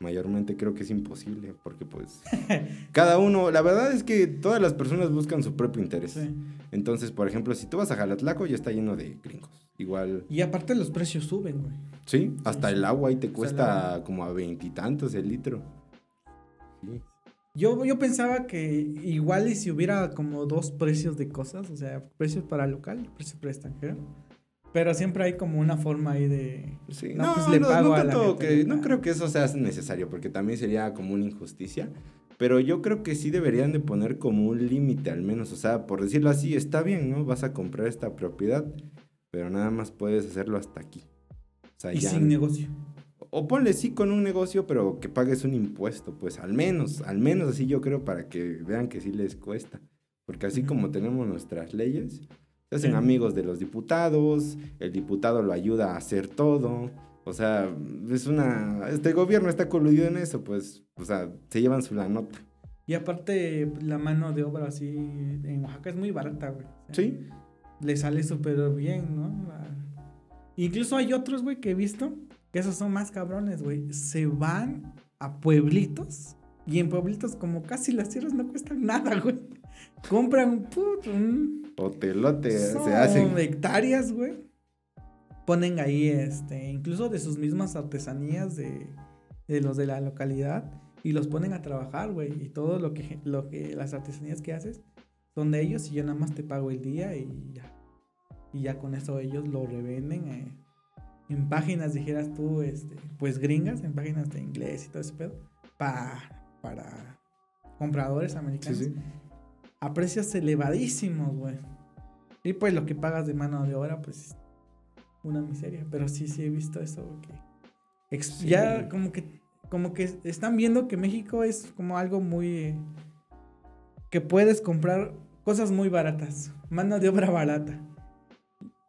mayormente creo que es imposible, porque pues (laughs) cada uno, la verdad es que todas las personas buscan su propio interés. Sí. Entonces, por ejemplo, si tú vas a Jalatlaco ya está lleno de gringos. Igual, Y aparte los precios suben, güey. sí, hasta sí. el agua ahí te O sea, el cuesta como a veintitantos el litro. Sí. Yo, yo pensaba que igual y si hubiera como dos precios de cosas, o sea, precios para local y precios para extranjero. Pero siempre hay como una forma ahí de... Sí, No, no, pues no, le no pago a la gente, que- no creo que eso sea necesario, porque también sería como una injusticia. Pero yo creo que sí deberían de poner como un límite al menos. O sea, por decirlo así, está bien, ¿no? Vas a comprar esta propiedad, pero nada más puedes hacerlo hasta aquí. O sea, Y ya- sin negocio. O ponle sí con un negocio, pero que pagues un impuesto, pues al menos, al menos así yo creo para que vean que sí les cuesta. Porque así Ujú. como tenemos nuestras leyes, se hacen Sí. amigos de los diputados, el diputado lo ayuda a hacer todo. O sea, es una... Este gobierno está coludido en eso, pues, o sea, se llevan su la nota. Y aparte la mano de obra así en Oaxaca es muy barata, güey. O sea, Sí, Le sale súper bien, ¿no? Incluso hay otros, güey, que he visto, que esos son más cabrones, güey. Se van a pueblitos y en pueblitos como casi las tierras no cuestan nada, güey. Compran put, un... hotelote son se hacen. hectáreas, güey. Ponen ahí, este, incluso de sus mismas artesanías de, de los de la localidad y los ponen a trabajar, güey. Y todo lo que, lo que, las artesanías que haces son de ellos y yo nada más te pago el día y ya. Y ya con eso ellos lo revenden eh, en páginas, dijeras tú, este, pues gringas, en páginas de inglés y todo ese pedo, pa- para compradores Sí, americanos sí. a precios elevadísimos, güey. Y pues lo que pagas de mano de obra, pues una miseria. Pero sí, sí he visto eso, que Sí. Ya como que, como que están viendo que México es como algo muy... eh, que puedes comprar cosas muy baratas, mano de obra barata.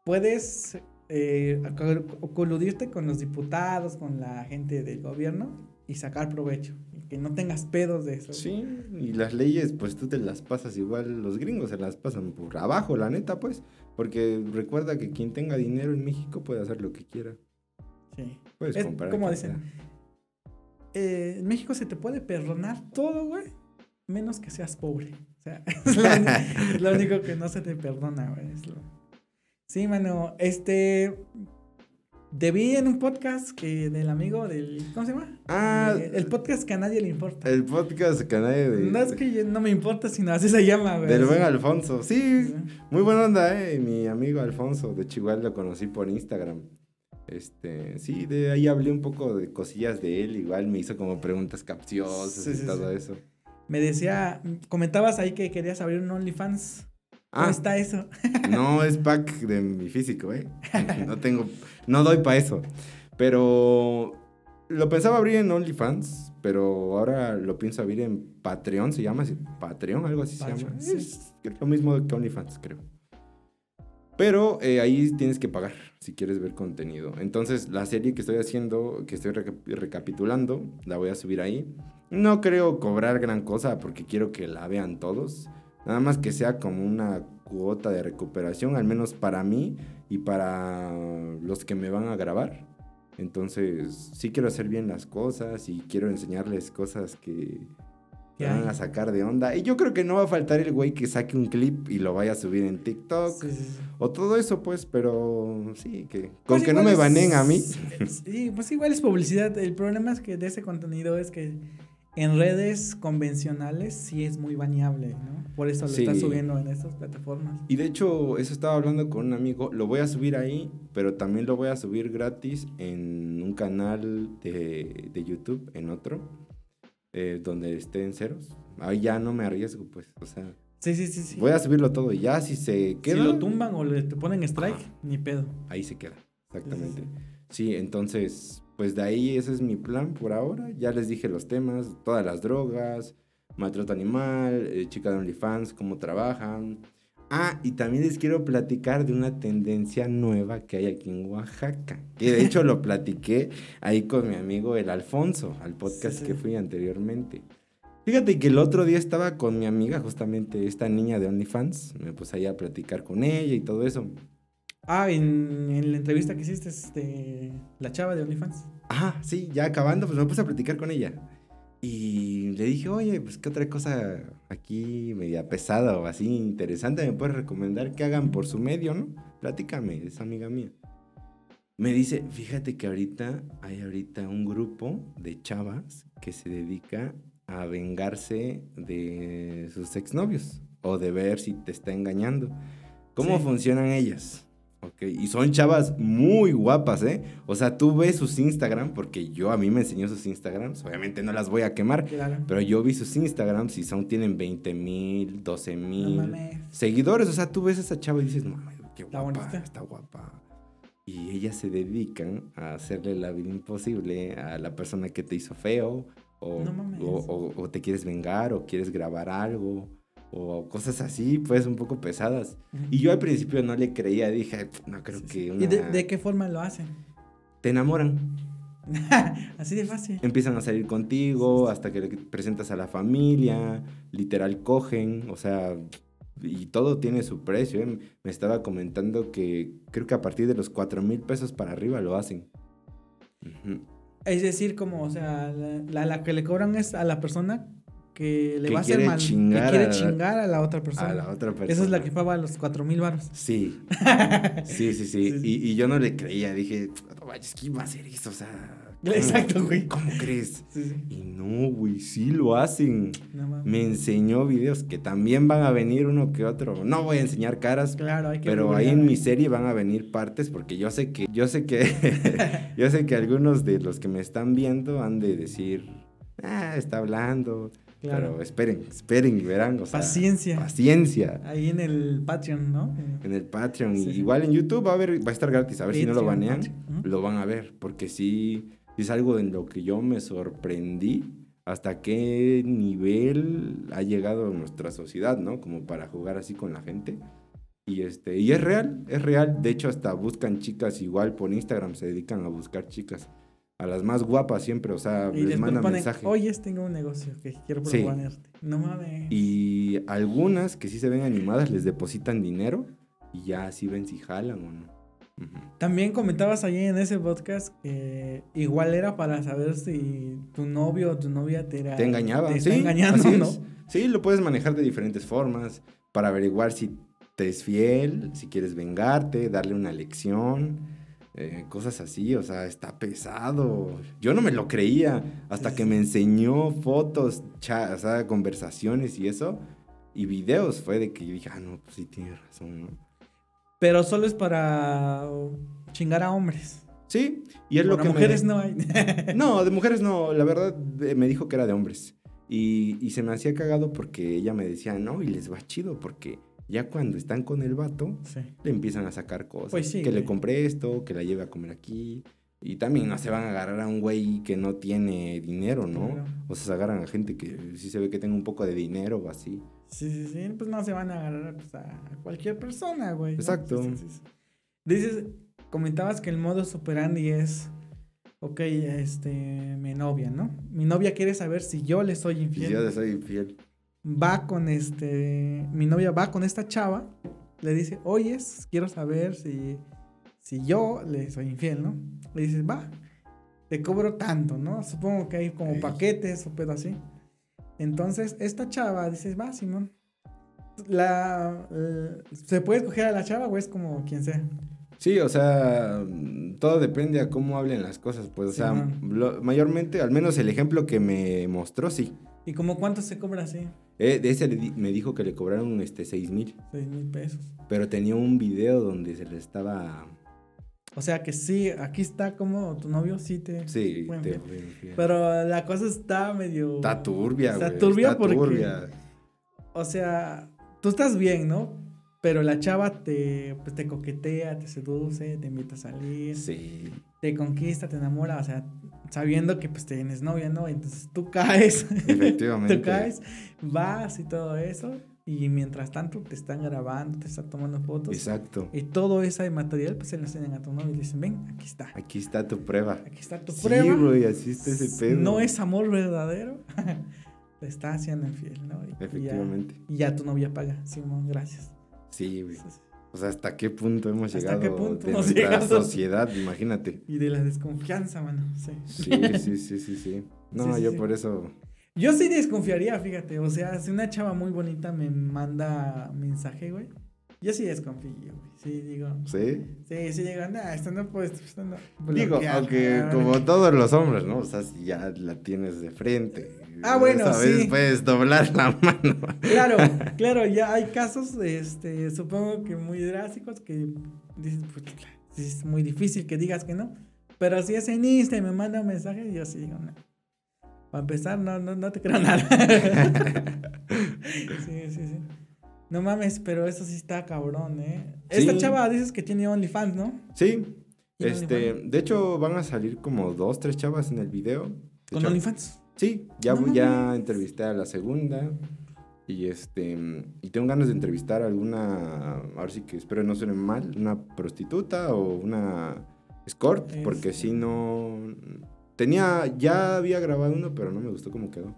Puedes eh, co- coludirte con los diputados, con la gente del gobierno y sacar provecho. Y que no tengas pedos de eso. Sí, y las leyes, pues tú te las pasas igual, los gringos se las pasan por abajo, la neta, pues. Porque recuerda que quien tenga dinero en México puede hacer lo que quiera. Sí. Puedes Es comprar. como dicen, eh, en México se te puede perdonar todo, güey, menos que seas pobre. O sea, (laughs) es lo, (laughs) uni- es lo único que no se te perdona, güey. lo- Sí, mano, este... Debí en un podcast que del amigo del... ¿Cómo se llama? Ah, Eh, el podcast que a nadie le importa. El podcast que a nadie de, no es que yo- no me importa, sino así se llama, güey. del buen Alfonso. Sí, Sí. muy buena onda, eh. Mi amigo Alfonso de Chihuahua lo conocí por Instagram. Este, sí, de ahí hablé un poco de cosillas de él. Igual me hizo como preguntas capciosas Sí, y sí, todo sí. eso. Me decía, comentabas ahí que querías abrir un OnlyFans. ¿Cómo Ah, está eso? (laughs) No es pack de mi físico, ¿eh? No tengo, no doy para eso. Pero lo pensaba abrir en OnlyFans, pero ahora lo pienso abrir en Patreon, se llama así, Patreon, algo así se Patreon, llama. sí. Es lo mismo que OnlyFans, creo. Pero eh, ahí tienes que pagar si quieres ver contenido. Entonces, la serie que estoy haciendo, que estoy reca- recapitulando, la voy a subir ahí. No creo cobrar gran cosa porque quiero que la vean todos. Nada más que sea como una cuota de recuperación, al menos para mí y para los que me van a grabar. Entonces, sí quiero hacer bien las cosas y quiero enseñarles cosas que ¿Qué te van a sacar de onda. Y yo creo que no va a faltar el güey que saque un clip y lo vaya a subir en TikTok. Sí, sí, sí. O todo eso, pues, pero sí, que con Pues que no me baneen a mí. Sí, pues igual es publicidad. El problema es que de ese contenido es que en redes convencionales sí es muy baneable, ¿no? Por eso lo Sí. estás subiendo en estas plataformas. Y de hecho, eso estaba hablando con un amigo. Lo voy a subir ahí, pero también lo voy a subir gratis en un canal de, de YouTube, en otro, eh, donde esté en ceros. Ahí ya no me arriesgo, pues. O sea, Sí, sí, sí, sí. voy a subirlo todo y ya si se si queda. lo tumban o le te ponen strike, ni pedo. Ahí se queda, exactamente. Sí, Sí, entonces, pues de ahí ese es mi plan por ahora. Ya les dije los temas, todas las drogas, maltrato animal, eh, chica de OnlyFans, cómo trabajan. Ah, y también les quiero platicar de una tendencia nueva que hay aquí en Oaxaca. Que de hecho lo platiqué ahí con mi amigo el Alfonso, al podcast Sí, sí. que fui anteriormente. Fíjate que el otro día estaba con mi amiga, justamente esta niña de OnlyFans. Me puse ahí a platicar con ella y todo eso. Ah, en, en la entrevista que hiciste, este, la chava de OnlyFans. Ajá, sí, ya acabando, pues me puse a platicar con ella. Y le dije, oye, pues qué otra cosa aquí media pesada o así interesante me puedes recomendar que hagan por su medio, ¿no? Platícame, es amiga mía. Me dice, fíjate que ahorita hay ahorita un grupo de chavas que se dedica a vengarse de sus exnovios o de ver si te está engañando. ¿Cómo Sí. funcionan ellas? Ok, y son chavas muy guapas, ¿eh? O sea, tú ves sus Instagram, porque yo a mí me enseñó sus Instagrams, obviamente no las voy a quemar, Claro. pero yo vi sus Instagrams y son, tienen 20 mil, 12 No mil seguidores. O sea, tú ves a esa chava y dices, no mames, qué guapa, bonita. está guapa. Y ellas se dedican a hacerle la vida imposible a la persona que te hizo feo, o, No mames. o, o- o te quieres vengar, o quieres grabar algo, o cosas así, pues un poco pesadas. Y yo al principio no le creía, dije, no creo Sí, sí. que una... ¿Y de, de qué forma lo hacen? Te enamoran, (laughs) Así de fácil. empiezan a salir contigo hasta que le presentas a la familia, literal cogen, o sea, y todo tiene su precio. ¿eh? Me estaba comentando que creo que a partir de los 4 mil pesos para arriba lo hacen. Es decir, como, o sea, la, la, la que le cobran es a la persona que le Que va a hacer mal. chingar que quiere a- chingar a la otra persona. A la otra persona. Esa es la que paga los cuatro mil baros. (laughs) Sí, sí, sí, sí. Y, y yo no le creía, dije, no vayas, ¿quién va a hacer eso? O sea, (laughs) ¿cómo- Exacto, güey. ¿Cómo crees? Sí, sí. Y no, güey, sí lo hacen. No. Me enseñó videos que también van a venir uno que otro. No voy a enseñar caras, Claro, hay que pero ahí en mi serie van a venir partes porque yo sé que yo sé que (laughs) yo sé que algunos de los que me están viendo han de decir, "Ah, está hablando." Claro. Pero esperen, esperen y verán, o sea, Paciencia. Paciencia. Ahí en el Patreon, ¿no? En el Patreon, Sí, igual en YouTube va a haber, va a estar gratis, a ver si no lo Patreon, banean, Patreon. Ujú. lo van a ver, porque sí, sí es algo en lo que yo me sorprendí hasta qué nivel ha llegado nuestra sociedad, ¿no? Como para jugar así con la gente. Y este, y es real, es real. De hecho, hasta buscan chicas igual por Instagram, se dedican a buscar chicas. A las más guapas siempre, o sea, Y les les mandan proponen, mensaje. oye, tengo un negocio que quiero Sí. proponerte. No mames. Y algunas que sí se ven animadas les depositan dinero y ya así ven si jalan o no. También comentabas allí en ese podcast que igual era para saber si tu novio o tu novia te, era, Te engañaba, te sí. está engañando, ¿no? Sí, lo puedes manejar de diferentes formas para averiguar si te es fiel, si quieres vengarte, darle una lección, eh, cosas así, o sea, está pesado. Yo no me lo creía hasta que me enseñó fotos, o sea, conversaciones y eso, y videos, fue de que yo dije, ah, no, pues sí tienes razón, ¿no? Pero solo es para chingar a hombres. Sí, y es lo que me- mujeres no hay. (laughs) No, de mujeres no, la verdad me dijo que era de hombres. Y, y se me hacía cagado porque ella me decía, no, y les va chido, porque ya cuando están con el vato, sí. le empiezan a sacar cosas. Pues sí, que le compré esto, que la lleve a comer aquí. Y también no se van a agarrar a un güey que no tiene dinero, ¿no? Claro. O sea, se agarran a gente que sí se ve que tenga un poco de dinero o así. Sí, sí, sí. Pues no se van a agarrar pues, a cualquier persona, güey. Exacto. Sí. Dices, comentabas que el modus operandi es, ok, este, mi novia, ¿no? Mi novia quiere saber si yo le soy infiel. yo soy infiel. Va con este, mi novia va con esta chava, le dice, oye, quiero saber si, si yo le soy infiel, ¿no? Le dices, va, te cobro tanto, ¿no? Supongo que hay como paquetes o pedo así. Entonces, esta chava dice, va, Simón. La, eh, ¿Se puede escoger a la chava o es como quien sea? Sí, o sea, mm, todo depende a cómo hablen las cosas. Pues, o Sí, sea, lo- mayormente, al menos el ejemplo que me mostró, sí. ¿Y como cuánto se cobra así? Eh, de ese di- me dijo que le cobraron este 6 mil, Seis mil pesos. pero tenía un video donde se le estaba... O sea que sí, aquí está como tu novio sí te... Sí, Bueno, te bien. Pero la cosa está medio... Está turbia, Está güey. turbia está porque- turbia. O sea, tú estás bien, ¿no? Pero la chava te, pues, te coquetea, te seduce, te invita a salir, Sí. te conquista, te enamora, o sea, sabiendo que pues tienes novia, ¿no? Entonces tú caes, (laughs) Efectivamente. tú caes, vas y todo eso, y mientras tanto te están grabando, te están tomando fotos, Exacto. y todo ese material pues se lo enseñan a tu novio y dicen, ven, aquí está, Aquí está tu prueba. aquí está tu Sí, prueba. güey, así está ese pedo. No es amor verdadero, (laughs) te está haciendo infiel, ¿no? Y- y ya- Efectivamente. Y ya, tu novia paga, Simón, gracias. Sí, güey. O sea, ¿hasta qué punto hemos ¿Hasta llegado qué punto de hemos nuestra llegado? (laughs) sociedad? Imagínate. Y de la desconfianza, mano. Sí. Sí, sí, sí, sí, sí. No, Sí, yo sí. por eso... Yo sí desconfiaría, fíjate. O sea, si una chava muy bonita me manda mensaje, güey. Yo sí desconfío, güey. Sí, digo. ¿Sí? Sí, sí, digo, nah, esto no puede, esto no. Digo, aunque como todos los hombres, ¿no? O sea, si ya la tienes de frente. Ah, bueno, esa vez sí. puedes doblar la (laughs) mano. Claro, claro, ya hay casos, este, supongo que muy drásticos que dices, pues, es muy difícil que digas que no. Pero si es en Insta y me manda un mensaje, yo sí digo, no. Para empezar, no, no, no te creo nada. (laughs) sí, sí, sí. No mames, pero eso sí está cabrón, ¿eh? Esta chava dices que tiene OnlyFans, ¿no? Sí. ¿Tiene Este, OnlyFans? de hecho, van a salir como dos, tres chavas en el video. De Con OnlyFans. Sí, ya, No ya entrevisté a la segunda. Y este y tengo ganas de entrevistar a alguna, ahora sí que espero no suene mal, una prostituta o una escort, porque si no tenía ya había grabado uno, pero no me gustó cómo quedó.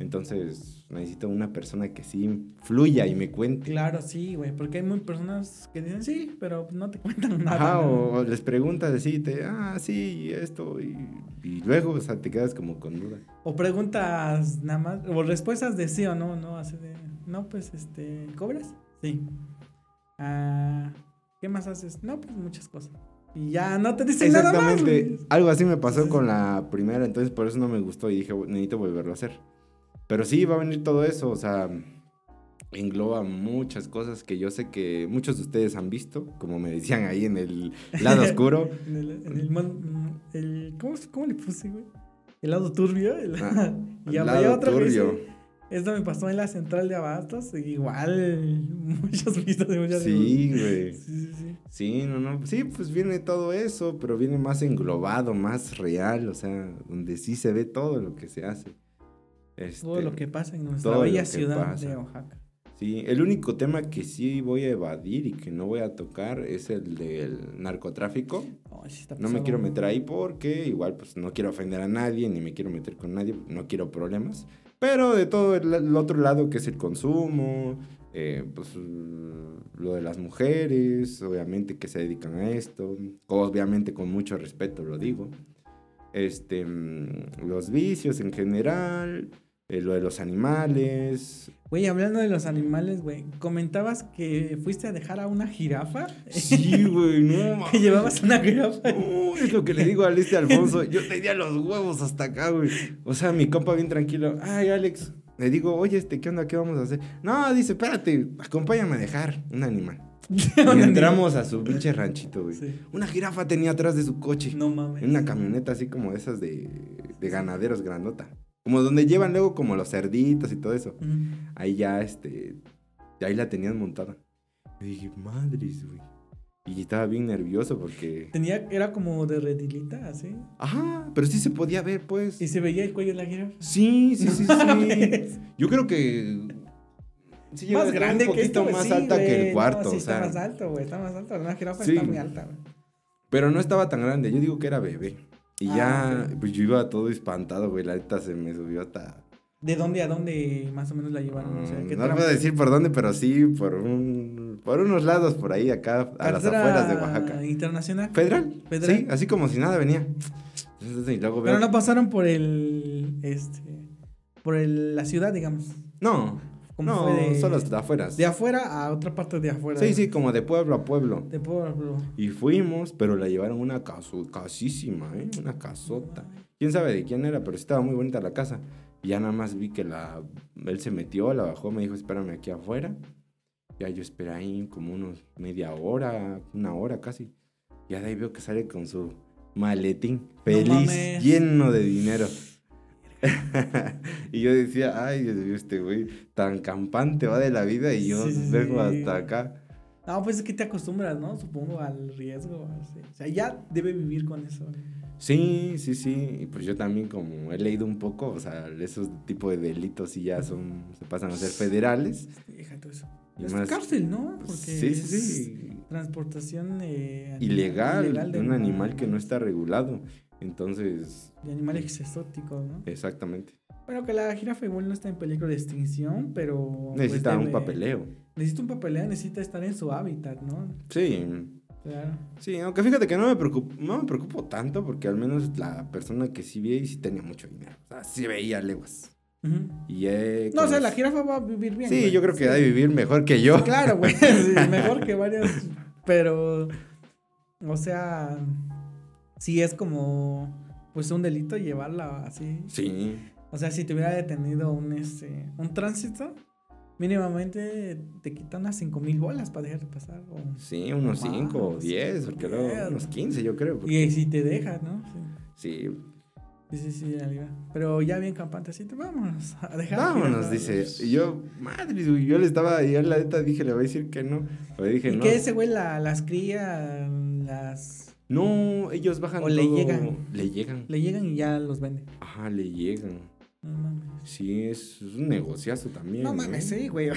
Entonces, necesito una persona que sí fluya y me cuente. Claro, sí, güey, porque hay muy personas que dicen sí, pero no te (laughs) cuentan nada. Ajá, o, o les preguntas así, te, ah, sí, y esto, y, y luego, o sea, te quedas como con duda. O preguntas nada más, o respuestas de sí o no, ¿no? Así de, no, pues, este, ¿cobras? Sí. Ah, ¿Qué más haces? No, pues muchas cosas. Y ya no te dicen nada más. Exactamente. Algo así me pasó con la primera, entonces por eso no me gustó y dije, necesito volverlo a hacer. Pero sí, va a venir todo eso, o sea, engloba muchas cosas que yo sé que muchos de ustedes han visto, como me decían ahí en el lado (laughs) oscuro. En el, en el, ¿cómo, ¿Cómo le puse, güey? El lado turbio. el- Ah, (laughs) y el lado turbio. Esto me pasó en la central de abastos. igual, (laughs) muchos vistos de muchas Sí, güey. Sí, sí, sí. Sí, no, no. Sí, pues viene todo eso, pero viene más englobado, más real, o sea, donde sí se ve todo lo que se hace. Todo Este, lo que pasa en nuestra todo bella ciudad pasa. de Oaxaca. Sí, el único tema que sí voy a evadir y que no voy a tocar es el del narcotráfico. Está No me quiero meter ahí porque igual pues no quiero ofender a nadie ni me quiero meter con nadie, no quiero problemas. Pero de todo el, otro lado que es el consumo, eh, pues lo de las mujeres, obviamente que se dedican a esto, obviamente con mucho respeto lo digo. Este, mm, los vicios en general, eh, lo de los animales. Güey, hablando de los animales, güey, comentabas que fuiste a dejar a una jirafa. Sí, güey, no (laughs) que mames. llevabas una jirafa. No, es lo que le digo a este Alfonso. Yo tenía los huevos hasta acá, güey. O sea, mi compa bien tranquilo. Ay, Alex. Le digo, oye, este, ¿qué onda? ¿Qué vamos a hacer? No, dice, espérate, acompáñame a dejar un animal. (laughs) Y entramos a su pinche ranchito, güey. Sí. Una jirafa tenía atrás de su coche. No mames. Una camioneta así como esas de, de ganaderos grandota. Como donde llevan luego como los cerditos y todo eso. Ujú. Ahí ya, este, ahí la tenían montada. Y dije, madres, güey. Y estaba bien nervioso porque... Tenía, era como de redilita, así. Ajá, pero sí se podía ver, pues. Y se veía el cuello de la jirafa. Sí, sí, sí, sí. mames. Yo creo que... sí más grande un que poquito esto, más sí, alta que el cuarto, No, sí, o sea... está más alto, güey. Está más alto. Una jirafa Sí. está muy alta, güey. Pero no estaba tan grande, yo digo que era bebé. Y Ah, ya, pues yo iba todo espantado, güey. La neta se me subió hasta... ¿De dónde a dónde más o menos la llevaron? O sea, ¿qué Mm, no tramo? puedo decir por dónde, pero sí por un... Por unos lados por ahí, acá, a las ¿Carretera afueras de Oaxaca. internacional? ¿Federal? ¿Federal? Sí, así como si nada venía. Y luego Pero no pasaron por el, este, por el, la ciudad, digamos. No, ¿Cómo no, fue de, solo hasta afuera. de afuera a otra parte de afuera? Sí, sí, como de pueblo a pueblo. De pueblo. Y fuimos, pero la llevaron una caso, casísima, ¿eh? Una casota. Quién sabe de quién era, pero estaba muy bonita la casa. Y ya nada más vi que la, él se metió, la bajó, me dijo, espérame aquí afuera. Ya yo esperé ahí como unos media hora, una hora casi. Ya de ahí veo que sale con su maletín, feliz, mames. lleno de dinero. (laughs) y yo decía, ay, este güey tan campante va de la vida y yo Sí, vengo sí. hasta acá. No, pues es que te acostumbras, ¿no? Supongo al riesgo. así. O sea, ya debe vivir con eso. Sí, sí, sí. Y pues yo también como he leído un poco, o sea, esos tipos de delitos sí ya son, se pasan a ser federales. Déjate eso. Y Es más- cárcel, ¿no? Porque Sí, sí, es sí. Transportación eh, animal- Ilegal, de un animal que no está regulado. Entonces, De animales exóticos, ¿no? exactamente. Bueno, que la jirafa igual no está en peligro de extinción, pero... pues, Necesita un papeleo. Necesita un papeleo, necesita estar en su hábitat, ¿no? Sí, Claro. sí, aunque fíjate que no me preocupo, no me preocupo tanto porque al menos la persona que sí vi y sí tenía mucho dinero. O sea, sí veía leguas. Y No, o sea, la jirafa va a vivir bien. Sí, güey. yo creo que Sí. ha de vivir mejor que yo. Claro, güey. sí, (laughs) mejor que varios. Pero, o sea, sí es como, pues, un delito llevarla así. Sí, O sea, si te hubiera detenido un, este, un tránsito, mínimamente te quitan unas 5 mil bolas para dejarte pasar. o- sí, unos Más, 5 o 10, porque luego unos 15 yo creo. porque- Y si te dejas, ¿no? Sí. Sí, Sí, sí, sí. Pero ya bien campante, así, te vámonos a dejar. vámonos, dice. Y yo, madre, yo le estaba, yo la neta dije, le voy a decir que no. Le dije, ¿Y no. que ese güey la- las cría, las... No, ellos bajan O le llegan. Le llegan. Le llegan y ya los venden. Ajá, le llegan. No mames. Sí, es, es un negociazo también. No ¿eh? mames, sí, güey.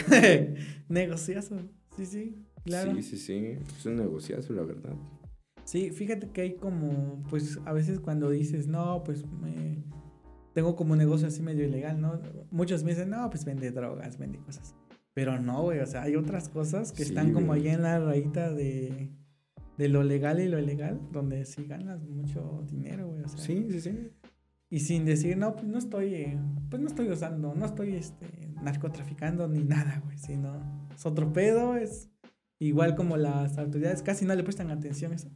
(laughs) Negociazo. Sí, sí, claro. Sí, sí, sí. Es un negociazo, la verdad. Sí, fíjate que hay como, pues a veces cuando dices, no, pues me... tengo como un negocio así medio ilegal, ¿no? Muchos me dicen, no, pues vende drogas, vende cosas. Pero no, güey, o sea, hay otras cosas que Sí, están como allá en la rayita de, de lo legal y lo ilegal, donde sí ganas mucho dinero, güey, o sea. Sí, sí, sí. Y sin decir, no, pues no estoy, eh, pues no estoy usando, no estoy este, narcotraficando ni nada, güey, sino es otro pedo, es igual como las autoridades casi no le prestan atención a eso.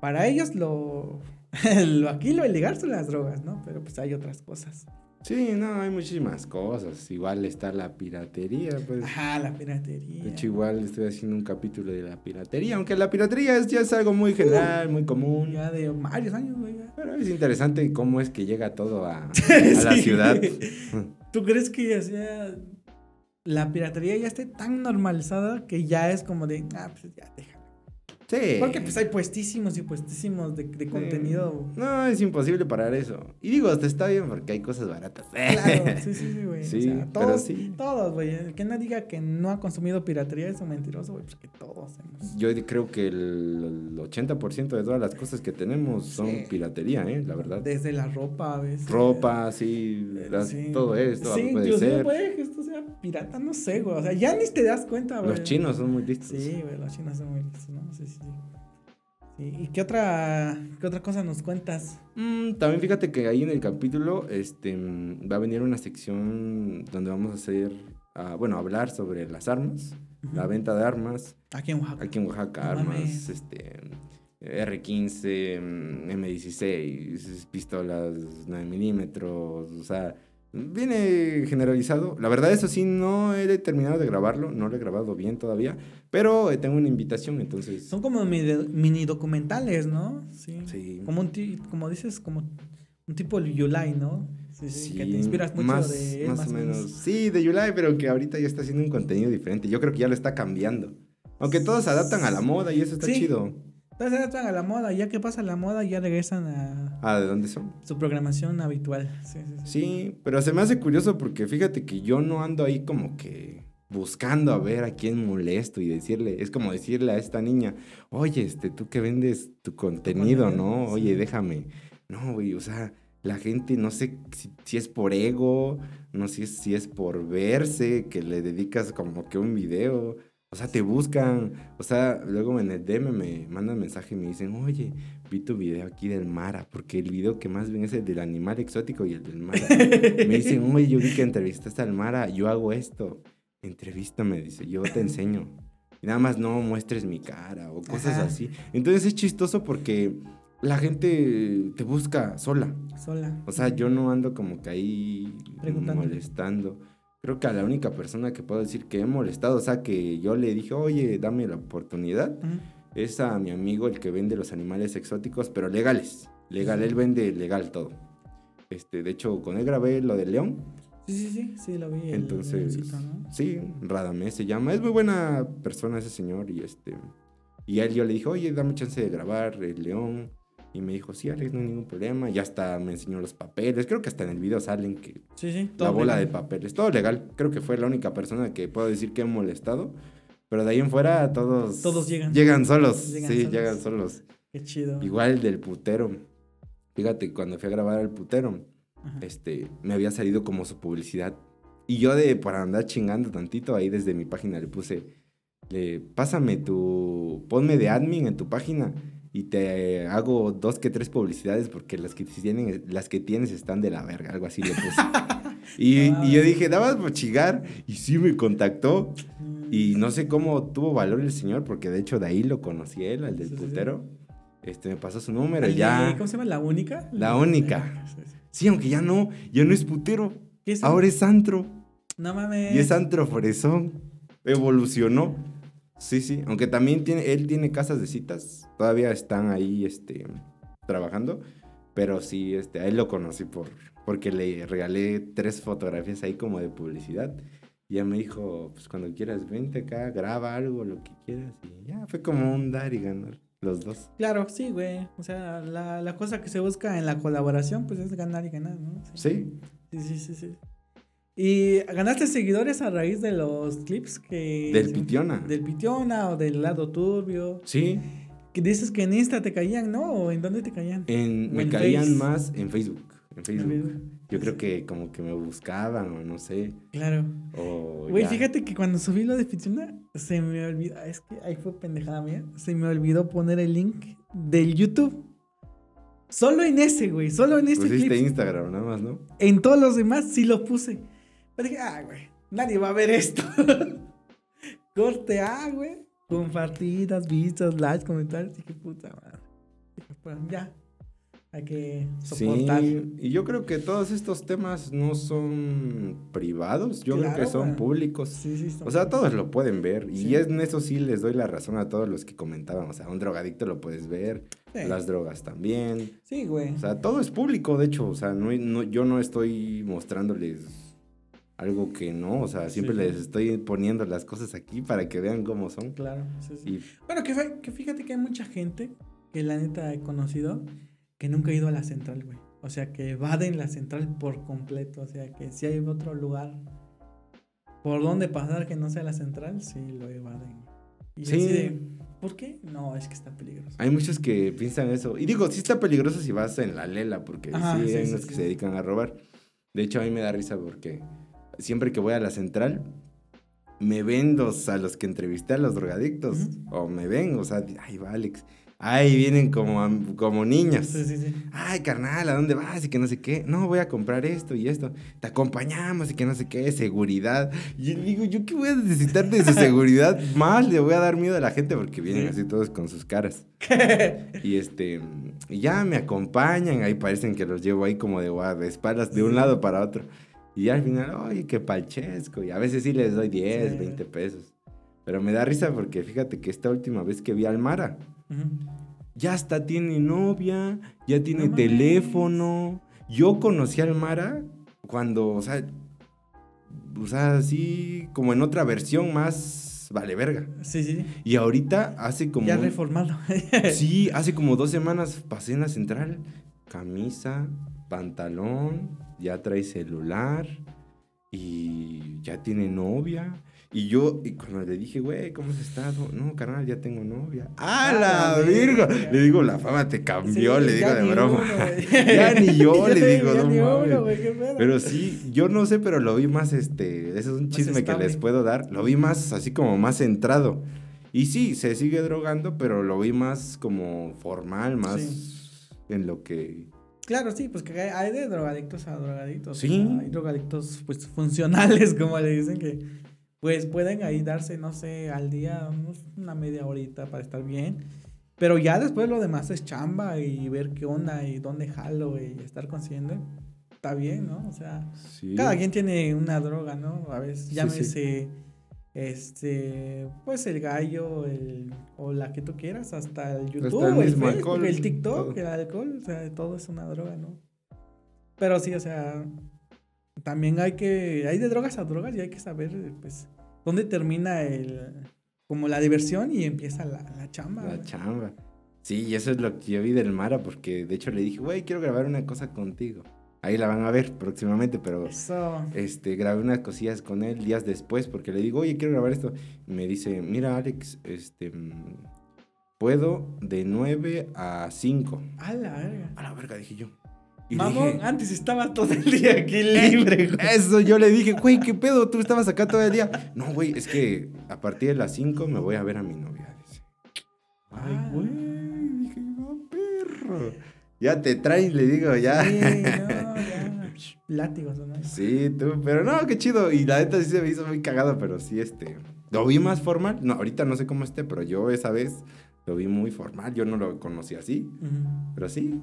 Para ellos lo, (laughs) lo aquí lo ilegal son las drogas, ¿no? Pero pues hay otras cosas. Sí, no, hay muchísimas cosas. Igual está la piratería, pues. Ajá, la piratería. De hecho, igual estoy haciendo un capítulo de la piratería, aunque la piratería es, ya es algo muy general, muy común. Ya de varios años, güey. Pero es interesante cómo es que llega todo a, (laughs) a la ciudad. (laughs) ¿Tú crees que o sea, la piratería ya esté tan normalizada que ya es como de, ah, pues ya déjala? Sí. Porque pues hay puestísimos y puestísimos de, de contenido. No, es imposible parar eso. Y digo, hasta está bien porque hay cosas baratas. Claro, (laughs) sí, sí, sí, güey. Sí, o sea, pero todos, sí. todos, güey. El que no diga que no ha consumido piratería es un mentiroso, güey, porque todos hemos. Yo creo que el 80% de todas las cosas que tenemos son Sí. piratería, ¿eh? La verdad. Desde la ropa a veces. Ropa, sí, Eh, las- sí. todo esto Sí, puede inclusive ser. puede que esto sea pirata, no sé, güey. O sea, ya ni te das cuenta, güey. Los chinos son muy listos. Sí, güey, los chinos son muy listos, ¿no? Sí, sí, sí. Sí, ¿Y qué otra, qué otra cosa nos cuentas? Mm, también fíjate que ahí en el capítulo este, mm, va a venir una sección donde vamos a hacer, ah, bueno, hablar sobre las armas, la venta de armas, Aquí en Oaxaca. aquí en Oaxaca, No armas, este, R15, mm, M16, pistolas 9 milímetros, o sea, viene generalizado. La verdad, eso sí, no he terminado de grabarlo, no lo he grabado bien todavía, pero eh, tengo una invitación, entonces... Son como mini, documentales, ¿no? Sí. Sí. Como un ti- como dices, como un tipo Yulai, ¿no? Sí, sí, que te Sí, inspiras mucho más, de él, más o menos. Sí, de Yulai, pero que ahorita ya está haciendo un contenido diferente. Yo creo que ya lo está cambiando. Aunque todos se adaptan a la moda y eso está Sí. chido. Entonces adaptan a la moda, ya que pasa la moda, ya regresan a Ah, ¿de dónde son? su programación habitual. Sí, sí, sí. Sí, pero se me hace curioso porque fíjate que yo no ando ahí como que buscando a ver a quién molesto y decirle, es como decirle a esta niña, oye, este, tú que vendes tu contenido, ¿no? Oye, déjame. No, güey, o sea, la gente no sé si, si es por ego, no sé si es por verse, que le dedicas como que un video. O sea, te buscan, o sea, luego en el DM me mandan mensaje y me dicen, oye, vi tu video aquí del Mara, porque el video que más ven es el del animal exótico y el del Mara. Me dicen, oye, yo vi que entrevistaste al Mara, yo hago esto. Entrevístame, dice, yo te enseño. Y nada más no muestres mi cara o cosas Ajá. así. Entonces es chistoso porque la gente te busca sola. Sola. O sea, yo no ando como que ahí molestando. Creo que a la única persona que puedo decir que he molestado, o sea, que yo le dije, oye, dame la oportunidad, es a mi amigo el que vende los animales exóticos, pero legales. Legal, él vende legal todo. Este, de hecho, con él grabé lo de León. Sí, sí, sí, sí, lo vi. el Entonces, leoncito, ¿no? sí, Radamés se llama. Es muy buena persona ese señor y este... Y a él yo le dije, oye, dame chance de grabar el León. Y me dijo, sí, Alex, no hay ningún problema. Y hasta me enseñó los papeles. Creo que hasta en el video salen que Sí, sí. la bola de legal. papeles. Todo legal. Creo que fue la única persona que puedo decir que he molestado. Pero de ahí en fuera todos... Todos llegan. Llegan solos. Llegan sí, solos. llegan solos. Qué chido. Igual el del putero. Fíjate, cuando fui a grabar el putero, este, me había salido como su publicidad. Y yo de, para andar chingando tantito, ahí desde mi página le puse, le, pásame tu, ponme de admin en tu página y te hago dos que tres publicidades porque las que tienen, las que tienes están de la verga, algo así le puse. (laughs) y, y, yo dije, dabas por chigar y sí me contactó. Y no sé cómo tuvo valor el señor, porque de hecho de ahí lo conocí él, al del putero. Este, me pasó su número ya. ¿Cómo se llama? ¿La única? La única. Sí, aunque ya no, ya no es putero. Ahora es antro. No mames. Y es antro fresón. Evolucionó. Sí, sí. Aunque también tiene, él tiene casas de citas. Todavía están ahí, este, trabajando. Pero sí, este, a él lo conocí por, porque le regalé tres fotografías ahí como de publicidad. Y ya me dijo, pues cuando quieras, vente acá, graba algo, lo que quieras. Y ya, fue como un dar y ganar, los dos. Claro, sí, güey. O sea, la, la cosa que se busca en la colaboración, pues es ganar y ganar, ¿no? Sí. Sí, sí, sí, sí. ¿Y ganaste seguidores a raíz de los clips que... Del Pitiona. Del Pitiona o del lado turbio. Sí. Que dices que en Insta te caían, ¿no? ¿O en dónde te caían? En, me caían más en Facebook. En Facebook. Yo creo que como que me buscaban o no sé. Claro. Güey, fíjate que cuando subí lo de Pitiona, se me olvidó. Es que ahí fue pendejada mía. Se me olvidó poner el link del YouTube. Solo en ese, güey. Solo en ese Pusiste Instagram nada más, ¿no? En todos los demás sí lo puse. Pero dije, ah, güey, nadie va a ver esto. (laughs) Corte A, güey. Compartidas, vistas, likes, comentarios. Dije, puta madre. Pues ya. Hay que soportar. Sí, y yo creo que todos estos temas no son privados, yo creo que son públicos. Sí, sí, o sea, todos lo pueden ver. Y en eso sí les doy la razón a todos los que comentaban. O sea, un drogadicto lo puedes ver, las drogas también. Sí, güey. O sea, todo es público, de hecho. O sea, no, no, yo no estoy mostrándoles algo que no, o sea, siempre les estoy poniendo las cosas aquí para que vean cómo son. Claro, sí, sí. Bueno, que, que, fíjate que hay mucha gente que la neta he conocido que nunca ha ido a la central, güey. O sea, que evaden la central por completo. O sea, que si hay otro lugar por donde pasar que no sea la central, sí lo evaden. Y sí. ¿Por qué? No, es que está peligroso. Hay muchos que piensan eso. Y digo, sí está peligroso si vas en la lela, porque sí, hay unos que se dedican a robar. De hecho, a mí me da risa porque siempre que voy a la central, me ven los, a los que entrevisté a los drogadictos. O me ven, o sea, ay, va Alex. Ay, vienen como, como niños. Sí, sí, sí. Ay, carnal, ¿a dónde vas? Y que no sé qué. No, voy a comprar esto y esto. Te acompañamos y que no sé qué. Seguridad. Y digo, ¿yo qué voy a necesitar de su (laughs) seguridad? Más le voy a dar miedo a la gente porque vienen así todos con sus caras. (laughs) y este, y ya me acompañan. Ahí parecen que los llevo ahí como de, de espaldas de un lado para otro. Y al final, oye, qué palchesco. Y a veces sí les doy 10, 20 pesos. Pero me da risa porque fíjate que esta última vez que vi al Mara, ya hasta tiene novia, ya tiene teléfono. Yo conocí al Mara cuando, o sea, o sea, así como en otra versión más vale verga. Sí, sí. Y ahorita hace como... Ya reformado. (laughs) sí, hace como dos semanas pasé en la central, camisa, pantalón, ya trae celular y ya tiene novia. Y yo, y cuando le dije, güey, ¿cómo has estado? No, carnal, ya tengo novia. ¡Ah, la virgo! Le digo, la fama te cambió, le digo de broma. (laughs) ya ni yo, le digo, no Pero sí, yo no sé, pero lo vi más, este, ese es un chisme que les puedo dar. Lo vi más, así como más centrado. Y sí, se sigue drogando, pero lo vi más como formal, más en lo que Claro, sí, pues que hay de drogadictos a drogadictos. Sí. hay drogadictos, pues, funcionales, (laughs) como le dicen, que pues pueden ahí darse, no sé, al día una media horita para estar bien. Pero ya después lo demás es chamba y ver qué onda y dónde jalo y estar consciente. Está bien, ¿no? O sea, cada quien tiene una droga, ¿no? A veces llámese este, pues el gallo, el, o la que tú quieras, hasta el YouTube, el, Facebook, el TikTok, el alcohol, o sea, todo es una droga, ¿no? Pero sí, o sea, también hay que, hay de drogas a drogas y hay que saber, pues, dónde termina el, como la diversión y empieza la, la chamba. La chamba. Sí, y eso es lo que yo vi del Mara, porque de hecho le dije, güey, quiero grabar una cosa contigo. Ahí la van a ver próximamente, pero este grabé unas cosillas con él días después porque le digo, oye, quiero grabar esto. Y me dice, mira, Alex, este, puedo de 9 a 5. A la verga. A la verga, dije yo. Y Mamón, dije, antes estaba todo el día aquí libre, (laughs) güey. Eso, yo le dije, güey, ¿qué pedo? Tú estabas acá todo el día. No, güey, es que a partir de las 5 me voy a ver a mi novia. Dice. Ay, Ah. güey. Dije, no, perro. Ya te traes, le digo, ya. Sí, no, (laughs) ya. Látigos, ¿no? Sí, tú, pero no, qué chido. Y la neta sí se me hizo muy cagado, pero sí, este. Lo vi más formal. No, ahorita no sé cómo esté, pero yo esa vez lo vi muy formal. Yo no lo conocí así, pero sí.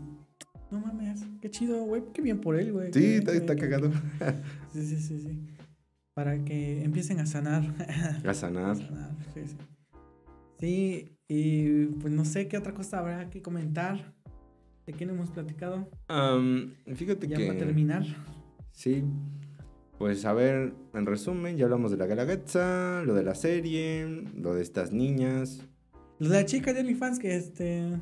No mames, qué chido, güey. Qué bien por él, güey. Sí, Qué- está, qué- está qué- cagado. (laughs) Sí, sí, sí, sí. Para que empiecen a sanar. A (laughs) A sanar. sanar, sí, sí. Sí, y pues no sé qué otra cosa habrá que comentar. ¿De qué no hemos platicado? Fíjate Ya que. para terminar. Sí. Pues a ver, en resumen, ya hablamos de la Galagatza, lo de la serie, lo de estas niñas. La chica de OnlyFans que este.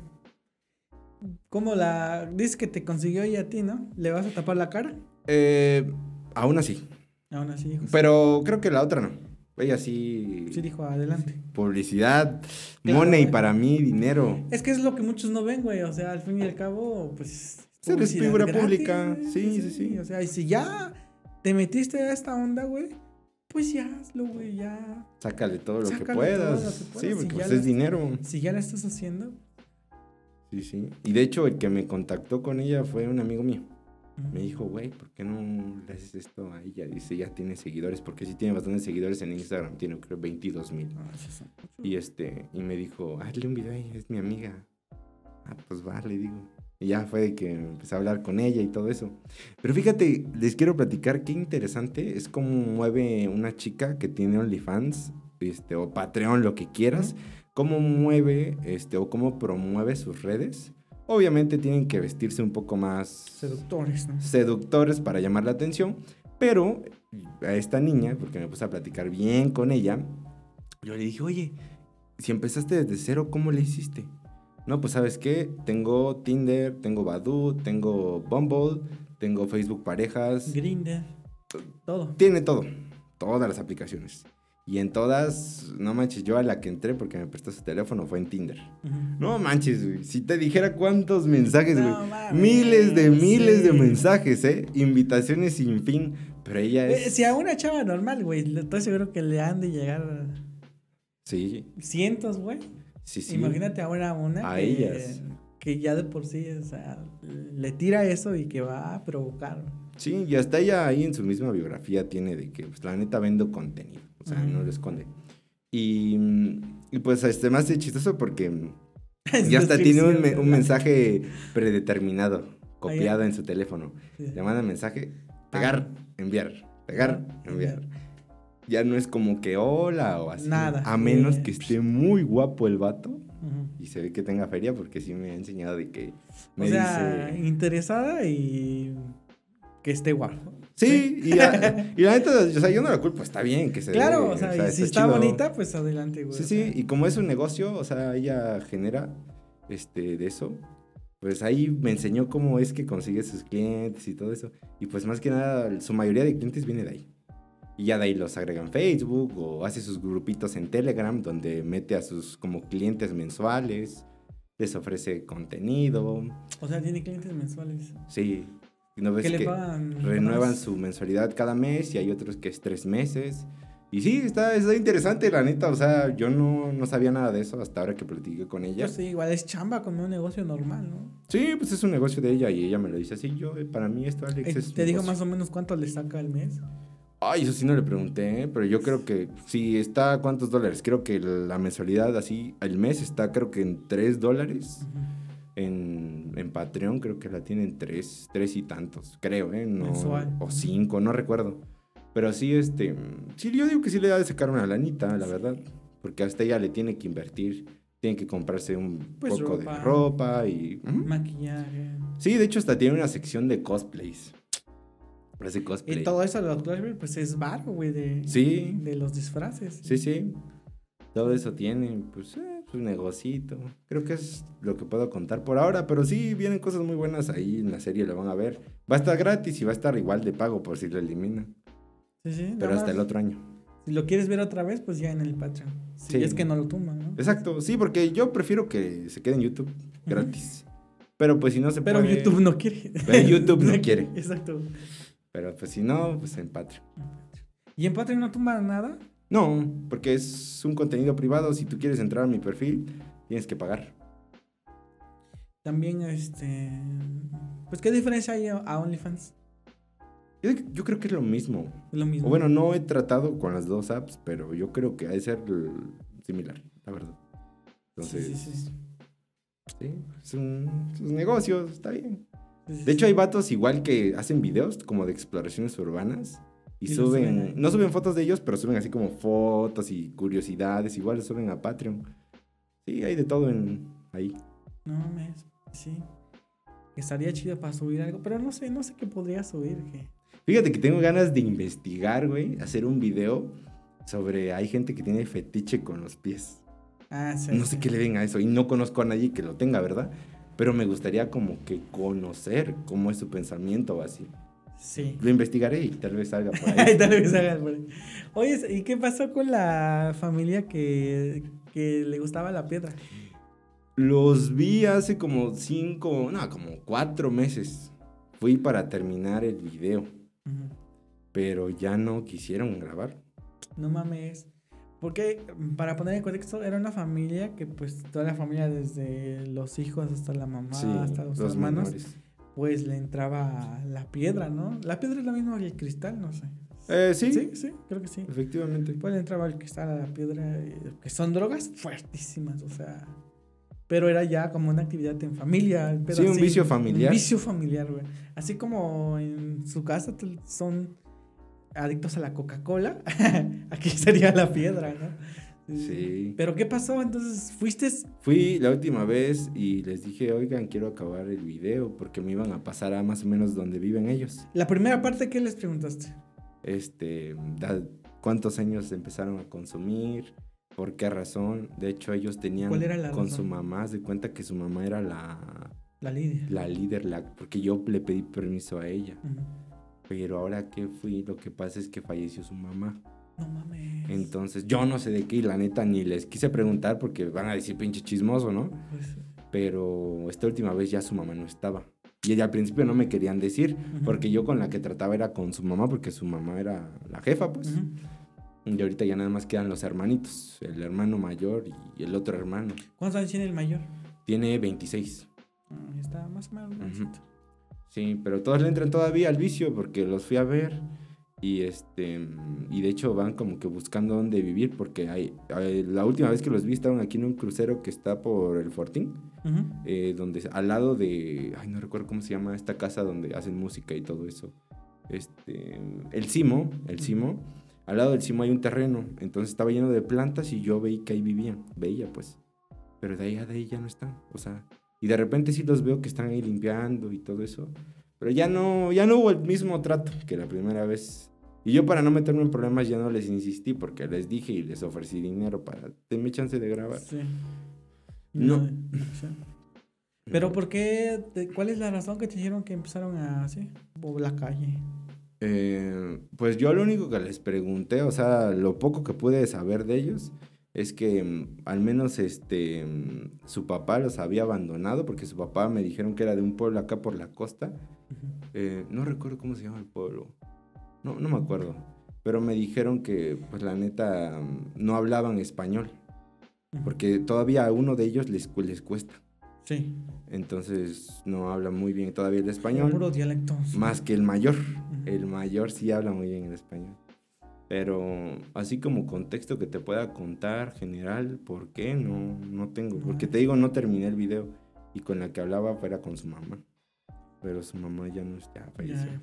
¿Cómo la. Dice que te consiguió ella a ti, ¿no? ¿Le vas a tapar la cara? Eh, aún así. Aún así dijo. Pero creo que la otra no. Ella sí. Sí dijo adelante. Publicidad, Claro, money güey. para mí, dinero. Es que es lo que muchos no ven, güey. O sea, al fin y al cabo, pues. Eres publicidad figura pública. Sí, sí, sí. O sea, y si ya te metiste a esta onda, güey, pues ya hazlo, güey. Ya. Sácale todo lo que puedas. todo lo que Sí, puedas, porque y pues es dinero. Si ya la estás haciendo. Sí, sí. Y de hecho, el que me contactó con ella fue un amigo mío. Me dijo, güey, ¿por qué no le haces esto a ella? Dice, ya tiene seguidores, porque sí tiene bastantes seguidores en Instagram, tiene creo 22 mil. Ah. Y este, y me dijo, hazle un video ahí, es mi amiga. Ah, pues va, le digo. Y ya fue de que empecé a hablar con ella y todo eso. Pero fíjate, les quiero platicar qué interesante es cómo mueve una chica que tiene OnlyFans, este, o Patreon, lo que quieras, cómo mueve, este, o cómo promueve sus redes. Obviamente tienen que vestirse un poco más Seductores, ¿no? seductores para llamar la atención, pero a esta niña, porque me puse a platicar bien con ella, yo le dije, oye, si empezaste desde cero, ¿cómo le hiciste? No, pues sabes qué, tengo Tinder, tengo Badoo, tengo Bumble, tengo Facebook Parejas, Grinder. Todo. tiene todo, todas las aplicaciones. Y en todas, no manches, yo a la que entré porque me prestó su teléfono fue en Tinder. No manches, güey. Si te dijera cuántos mensajes, güey. Miles de miles de mensajes, ¿eh? Invitaciones sin fin. Pero ella Eh, es. Si a una chava normal, güey, estoy seguro que le han de llegar Sí, cientos, güey. sí, sí. Imagínate ahora a una A que, ellas. que ya de por sí, o sea, le tira eso y que va a provocar. Sí, y hasta ella ahí en su misma biografía tiene de que, pues, la neta vendo contenido. O sea, Ujú. no lo esconde. Y, y pues, este, más de chistoso porque (laughs) ya hasta tiene un, me- un mensaje predeterminado, copiado en su teléfono. Sí. Le manda mensaje, pegar, enviar, pegar, enviar. Ya no es como que hola o así. Nada. A menos que esté muy guapo el vato Ujú. y se ve que tenga feria porque sí me ha enseñado de que me O sea, dice... interesada y que esté guapo. Sí, y, la- y la neta, o sea, yo no la culpo, está bien que se Claro, dé, o sea, y si está chido. bonita, pues adelante, güey. Sí, o sí, sea. y como es un negocio, o sea, ella genera este, de eso, pues ahí me enseñó cómo es que consigue sus clientes y todo eso. Y pues más que nada, su mayoría de clientes viene de ahí. Y ya de ahí los agrega en Facebook o hace sus grupitos en Telegram donde mete a sus como clientes mensuales, les ofrece contenido. O sea, tiene clientes mensuales. Sí, no ves ¿Qué le que pagan? renuevan Más. su mensualidad cada mes y hay otros que es tres meses. Y sí, está, está interesante, la neta. O sea, yo no, no sabía nada de eso hasta ahora que platiqué con ella. Pues sí, igual es chamba como un negocio normal, ¿no? Sí, pues es un negocio de ella y ella me lo dice así. Yo, eh, para mí esto, Alex, Eh, es Te digo más o menos cuánto le saca al mes. Ay, eso sí no le pregunté, ¿eh? pero yo creo que si está, ¿cuántos dólares? Creo que la mensualidad así, al mes está creo que en tres dólares. Ujú. En, en Patreon creo que la tienen tres, tres y tantos, creo, ¿eh? No, Mensual. O cinco, no recuerdo. Pero sí, este, sí, yo digo que sí le da de sacar una lanita, la verdad. Porque hasta ella le tiene que invertir, tiene que comprarse un Pues poco ropa. de ropa y... ujú. Maquillaje. Sí, de hecho hasta tiene una sección de cosplays. Hace cosplay. Y todo eso de los cosplays, pues es varo, güey, de, Sí. de los disfraces. Sí, sí. Todo eso tiene, pues, eh, su negocito. Creo que es lo que puedo contar por ahora, pero sí vienen cosas muy buenas ahí en la serie, lo van a ver. Va a estar gratis y va a estar igual de pago por si lo eliminan. Sí, sí. Pero hasta el otro año. Si lo quieres ver otra vez, pues ya en el Patreon. Si Sí. es que no lo tumban, ¿no? Exacto, sí, porque yo prefiero que se quede en YouTube gratis. Pero pues si no se Pero puede. YouTube no quiere. Pero YouTube no (laughs) quiere. Exacto. Pero pues si no, pues en Patreon. ¿Y en Patreon no tumba nada? No, porque es un contenido privado. Si tú quieres entrar a mi perfil, tienes que pagar. También, este. Pues, ¿qué diferencia hay a OnlyFans? Yo, yo creo que es lo mismo. Es lo mismo. O bueno, no he tratado con las dos apps, pero yo creo que ha de ser similar, la verdad. Entonces, Sí, sí, sí. sí, es un, sus negocios, está bien. De hecho, hay vatos igual que hacen videos como de exploraciones urbanas y, suben no suben fotos de ellos, pero suben así como fotos y curiosidades, igual suben a Patreon. Sí, hay de todo en ahí. No mames. Sí. Estaría chido para subir algo, pero no sé, no sé qué podría subir. Que... Fíjate que tengo ganas de investigar, güey, hacer un video sobre hay gente que tiene fetiche con los pies. Ah, sí. No sé sí. qué le ven a eso y no conozco a nadie que lo tenga, ¿verdad? Pero me gustaría como que conocer cómo es su pensamiento o así. Sí. Lo investigaré y tal vez salga por Ahí (laughs) tal vez hagan por ahí. Oye, ¿y qué pasó con la familia que, que le gustaba la piedra? Los vi hace como cinco, no, como cuatro meses. Fui para terminar el video, pero ya no quisieron grabar. No mames. Porque, para poner en contexto, era una familia que, pues, toda la familia, desde los hijos hasta la mamá, sí, hasta los, los hermanos, menores. Pues le entraba la piedra, ¿no? La piedra es la misma que el cristal, no sé. Eh, sí, Sí, sí, creo que sí. efectivamente. Pues le entraba el cristal a la piedra, eh, que son drogas fuertísimas, o sea. Pero era ya como una actividad en familia. Sí, un vicio familiar. Un vicio familiar, güey. Así como en su casa son adictos a la Coca-Cola, (laughs) aquí sería la piedra, ¿no? Sí. Pero ¿qué pasó? Entonces, ¿fuiste? Fui la última vez y les dije, oigan, quiero acabar el video porque me iban a pasar a más o menos donde viven ellos. La primera parte, ¿qué les preguntaste? Este, cuántos años empezaron a consumir, por qué razón. De hecho, ellos tenían ¿Cuál era la con razón? su mamá, de cuenta que su mamá era la, La Lidia. la líder, la, porque yo le pedí permiso a ella. Ujú. Pero ahora que fui, lo que pasa es que falleció su mamá. No mames. Entonces, yo no sé de qué, y la neta ni les quise preguntar porque van a decir pinche chismoso, ¿no? Pues, Pero esta última vez ya su mamá no estaba. Y ella al principio no me querían decir, porque yo con la que trataba era con su mamá, porque su mamá era la jefa, pues. Y ahorita ya nada más quedan los hermanitos, el hermano mayor y el otro hermano. ¿Cuántos años tiene el mayor? Tiene 26. Ah, está más o menos. Sí, pero todos le entran todavía al vicio porque los fui a ver y este y de hecho van como que buscando dónde vivir porque hay, hay- la última vez que los vi estaban aquí en un crucero que está por el Fortín, Ujú. eh, donde al lado de ay no recuerdo cómo se llama esta casa donde hacen música y todo eso. Este, el Cimo, el Cimo, al lado del Cimo hay un terreno, entonces estaba lleno de plantas y yo veí que ahí vivían, veía pues. Pero de ahí a de ahí ya no están, o sea, y de repente sí los veo que están ahí limpiando y todo eso. Pero ya no, ya no hubo el mismo trato que la primera vez. Y yo para no meterme en problemas ya no les insistí porque les dije y les ofrecí dinero para denme chance de grabar. Sí. No. no. Pero ¿por qué? ¿Cuál es la razón que te dijeron que empezaron a así? Por la calle. Eh, pues yo lo único que les pregunté, o sea, lo poco que pude saber de ellos, es que mm, al menos este mm, su papá los había abandonado, porque su papá me dijeron que era de un pueblo acá por la costa. Ujú. Eh, no recuerdo cómo se llama el pueblo. No, no me acuerdo. Pero me dijeron que, pues la neta, mm, no hablaban español, porque todavía a uno de ellos les, les cuesta. Sí. Entonces no hablan muy bien todavía el Puro español. dialecto. Más que el mayor. El mayor sí habla muy bien el español. Pero así como contexto que te pueda contar general, ¿por qué? No, no tengo. Porque te digo, no terminé el video. Y con la que hablaba era con su mamá. Pero su mamá ya no está, falleció.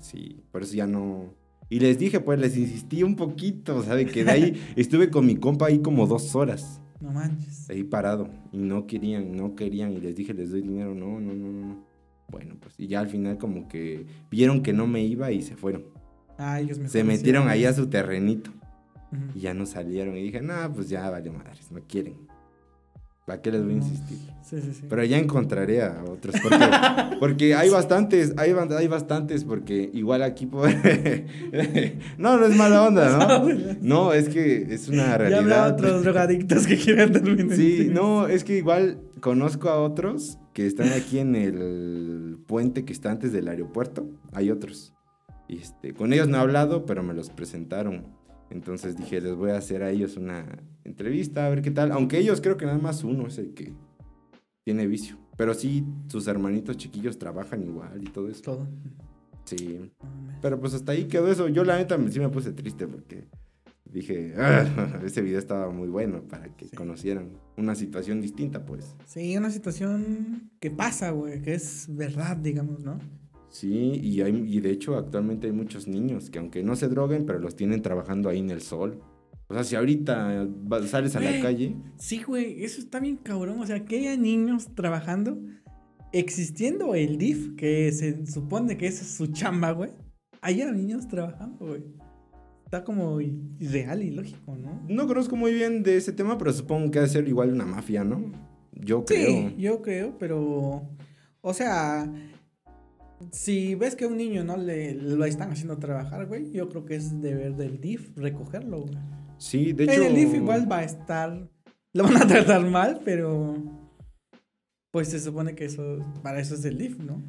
Sí, por eso ya no. Y les dije, pues les insistí un poquito, ¿sabe? Que de ahí (laughs) estuve con mi compa ahí como dos horas, No manches. ahí parado. Y no querían, no querían. Y les dije, les doy dinero. No, no, no, no. no. Bueno, pues y ya al final como que vieron que no me iba y se fueron. Ah, ellos me Se metieron ahí a su terrenito y ya no salieron. Y dije, no, pues ya vale madres, no quieren. ¿Para qué les voy a insistir? Sí, sí, sí. Pero ya encontraré a otros. Porque, (laughs) porque hay bastantes, hay, hay bastantes, porque igual aquí... (laughs) no, no es mala onda, (laughs) ¿no? No, es que es una Ya realidad. habrá otros drogadictos que quieran terminar. Sí, no, es que igual conozco a otros que están aquí en el puente que está antes del aeropuerto. Hay otros. Y este, con ellos no he hablado, pero me los presentaron. Entonces dije, les voy a hacer a ellos una entrevista, a ver qué tal. Aunque ellos creo que nada más uno es el que tiene vicio. Pero sí, sus hermanitos chiquillos trabajan igual y todo eso. Todo. Sí. Pero pues hasta ahí quedó eso. Yo la neta sí me puse triste porque dije, "Ah, (laughs) ese video estaba muy bueno para que Sí. conocieran una situación distinta, pues. Sí, una situación que pasa, güey, que es verdad, digamos, ¿no? Sí, y, hay, y de hecho actualmente hay muchos niños que aunque no se droguen, pero los tienen trabajando ahí en el sol. O sea, si ahorita sales a la calle, Sí, güey, eso está bien cabrón. O sea, que haya niños trabajando, existiendo el DIF, que se supone que esa es su chamba, güey. Haya niños trabajando, güey. Está como irreal y lógico, ¿no? no conozco muy bien de ese tema, pero supongo que ha de ser igual una mafia, ¿no? Yo creo. Sí, yo creo, pero. O sea. Si ves que a un niño no le lo están haciendo trabajar, güey, yo creo que es deber del DIF recogerlo, güey. Sí, de En hecho. el DIF igual va a estar. Lo van a tratar mal, pero. Pues se supone que eso. Para eso es el DIF, ¿no?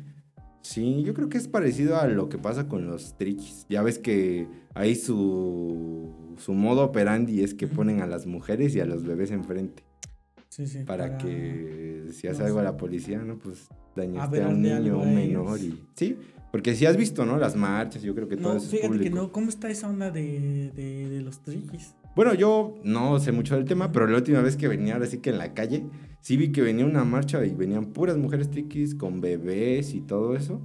Sí, yo creo que es parecido a lo que pasa con los triquis. Ya ves que ahí su, su modo operandi es que ponen a las mujeres y a los bebés enfrente. Sí, sí. Para, que si hace no algo a la policía, ¿no? Pues dañaste a un niño, un menor y... Sí, porque si has visto, ¿no? Las marchas, yo creo que todo eso es fíjate que público. no. ¿Cómo está esa onda de, de, de los triquis? Bueno, yo no sé mucho del tema, pero la última vez que venía, ahora sí que en la calle, sí vi que venía una marcha y venían puras mujeres triquis con bebés y todo eso.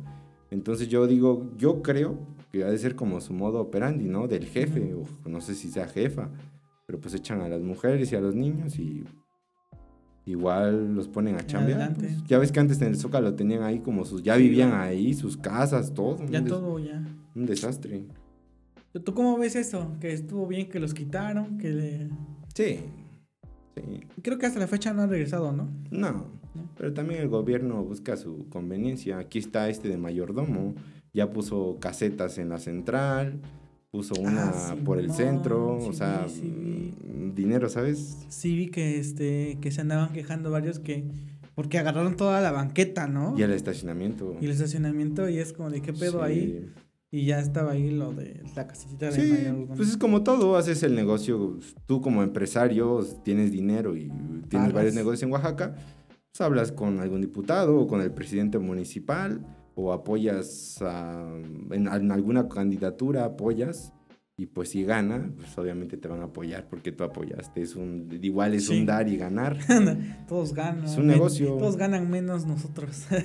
Entonces yo digo, yo creo que ha de ser como su modo operandi, ¿no? Del jefe, o no sé si sea jefa, pero pues echan a las mujeres y a los niños y igual los ponen a chambear. Pues. Ya ves que antes en el Zócalo tenían ahí como sus, ya vivían ahí, sus casas, todo. Ya todo, ya. un desastre. ¿Tú cómo ves eso? Que estuvo bien que los quitaron, que le... Sí, sí. Creo que hasta la fecha no han regresado, ¿no? No, ¿No? pero también el gobierno busca su conveniencia. Aquí está este de mayordomo, ya puso casetas en la central, puso una Ah, por el centro, sí o sea, sí mm, dinero, ¿sabes? Sí vi que, este, que se andaban quejando varios que... Porque agarraron toda la banqueta, ¿no? Y el estacionamiento. Y el estacionamiento y es como de qué pedo ahí. Y ya estaba ahí lo de la casita de Sí, pues es como todo, haces el negocio, tú como empresario tienes dinero y tienes varios negocios en Oaxaca, pues hablas con algún diputado o con el presidente municipal o apoyas a- en, en alguna candidatura, apoyas y pues si gana, pues obviamente te van a apoyar porque tú apoyaste, es un, igual es Sí. un dar y ganar. (laughs) todos ganan. Es un negocio. Todos ganan menos nosotros. (laughs)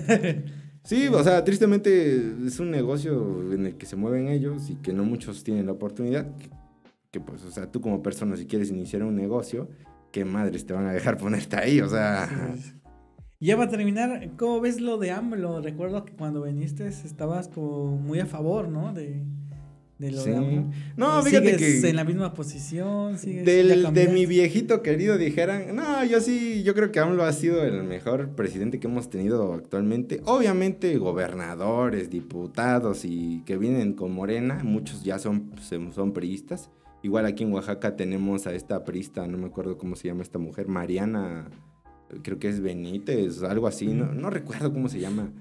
Sí, o sea, tristemente es un negocio en el que se mueven ellos y que no muchos tienen la oportunidad. Que, que, pues, o sea, tú como persona, si quieres iniciar un negocio, ¿qué madres te van a dejar ponerte ahí? O sea, Ya va a terminar. ¿Cómo ves lo de AMLO? Recuerdo que cuando viniste estabas como muy a favor, ¿no? De, de lo sí. de AMLO. No, fíjate ¿Sigues que en la misma posición? ¿Sigues, del, de mi viejito querido dijeran, no, yo sí, yo creo que AMLO ha sido el mejor presidente que hemos tenido actualmente. Obviamente gobernadores, diputados y que vienen con Morena, muchos ya son, son son priistas. Igual aquí en Oaxaca tenemos a esta priista, no me acuerdo cómo se llama esta mujer, Mariana, creo que es Benítez, algo así, no, no recuerdo cómo se llama,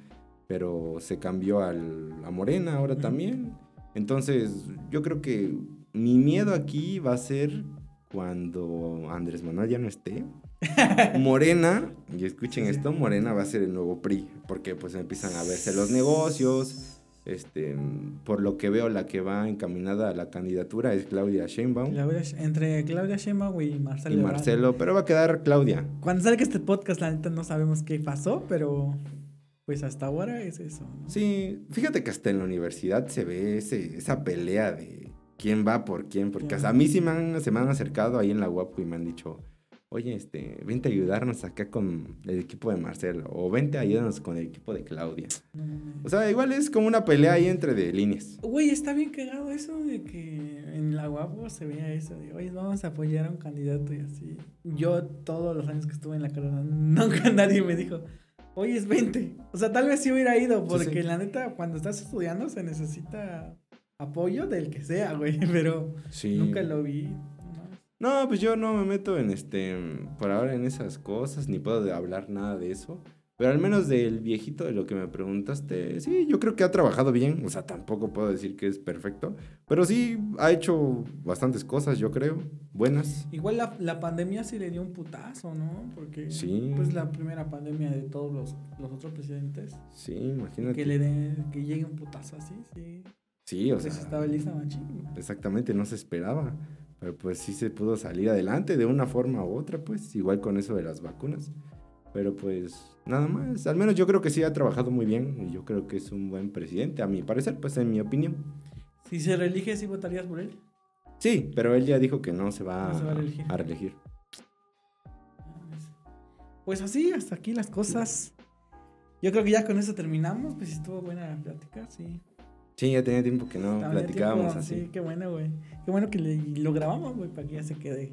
pero se cambió al, a Morena ahora también. Entonces, yo creo que mi miedo aquí va a ser cuando Andrés Manuel ya no esté. (laughs) Morena, y escuchen esto, Morena va a ser el nuevo PRI, porque pues empiezan a verse los negocios. Este, por lo que veo, la que va encaminada a la candidatura es Claudia Sheinbaum Claudia- entre Claudia Sheinbaum y Marcelo. y Ebrard. Marcelo, pero va a quedar Claudia. Cuando salga este podcast, la neta no sabemos qué pasó, pero pues hasta ahora es eso. ¿no? Sí, fíjate que hasta en la universidad se ve ese, esa pelea de quién va por quién, porque hasta a mí sí me han, se me han acercado ahí en la UAPU y me han dicho, oye, este, vente a ayudarnos acá con el equipo de Marcelo, o vente a ayudarnos con el equipo de Claudia. Mames. O sea, igual es como una pelea ahí entre de líneas. Güey, está bien cagado eso de que en la guapo se vea eso de, oye, vamos a apoyar a un candidato y así. Yo todos los años que estuve en la carrera, nunca (laughs) nadie me dijo, oye, es 20. O sea, tal vez sí hubiera ido, Sí, porque sí. la neta, cuando estás estudiando se necesita apoyo del que sea, güey, (laughs) pero Sí. nunca lo vi. ¿No? Pues yo no me meto en este, por ahora en esas cosas, ni puedo de hablar nada de eso. Pero al menos del viejito, de lo que me preguntaste, sí, yo creo que ha trabajado bien. O sea, tampoco puedo decir que es perfecto. Pero sí, ha hecho bastantes cosas, yo creo. Buenas. Igual la, la pandemia sí le dio un putazo, ¿no? Porque Sí. pues la primera pandemia de todos los, los otros presidentes. Sí, imagínate. Que le den, que llegue un putazo así, sí. Sí, o Pues sea. estaba lista machín. Exactamente, no se esperaba. Pero pues sí se pudo salir adelante de una forma u otra, pues igual con eso de las vacunas. Pero pues nada más, al menos yo creo que sí ha trabajado muy bien y yo creo que es un buen presidente, a mi parecer, pues en mi opinión. Si se reelige, ¿sí votarías por él? Sí, pero él ya dijo que no se va, No se va a reelegir. a reelegir. Pues así, hasta aquí las cosas. Yo creo que ya con eso terminamos. Pues estuvo buena la plática, sí. Sí, ya tenía tiempo que no ya platicábamos tiempo, así. Sí, qué bueno, güey. Qué bueno que le- lo grabamos, güey, para que ya se quede.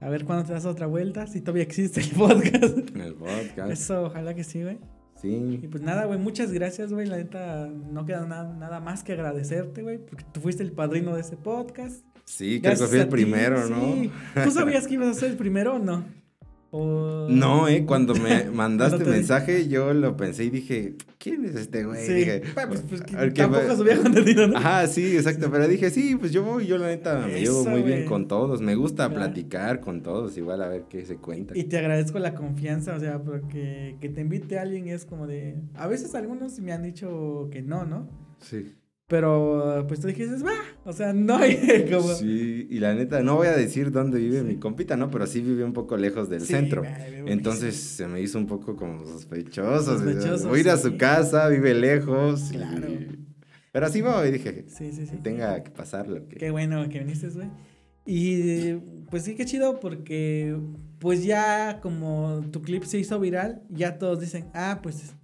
A ver cuándo te das otra vuelta, si todavía existe el (laughs) podcast. El podcast. Eso, ojalá que sí, güey. Y Sí, pues nada, güey, muchas gracias, güey. La neta, no queda nada, nada más que agradecerte, güey, porque tú fuiste el padrino de ese podcast. sí, creo que fui el ti, primero, ¿no? sí. ¿Tú sabías que ibas a ser el primero o no? O- No, eh, cuando me (laughs) mandaste mensaje yo lo pensé y dije, ¿quién es este güey? Sí, Dije, pues, pues, ¿qué tampoco subía contenido, ¿no? Ajá, sí, exacto, pero dije, sí, pues yo voy, yo la neta me llevo muy bien con todos, me gusta Claro. platicar con todos, igual a ver qué se cuenta. Y te agradezco la confianza, o sea, porque que te invite a alguien es como de... A veces algunos me han dicho que no, ¿no? Sí. Pero pues tú dijiste, va, o sea, no hay (laughs) como... Sí, y la neta, no voy a decir dónde vive mi compita, ¿no? Pero sí vive un poco lejos del Sí, centro. Entonces se me hizo un poco como sospechoso. Sospechoso, Voy a ir a su casa, vive lejos. y- Claro. Pero así voy, dije, Sí, sí, sí. tenga que pasar lo que... Qué bueno que viniste, güey. Y pues sí, qué chido porque pues ya como tu clip se hizo viral, ya todos dicen, ah, pues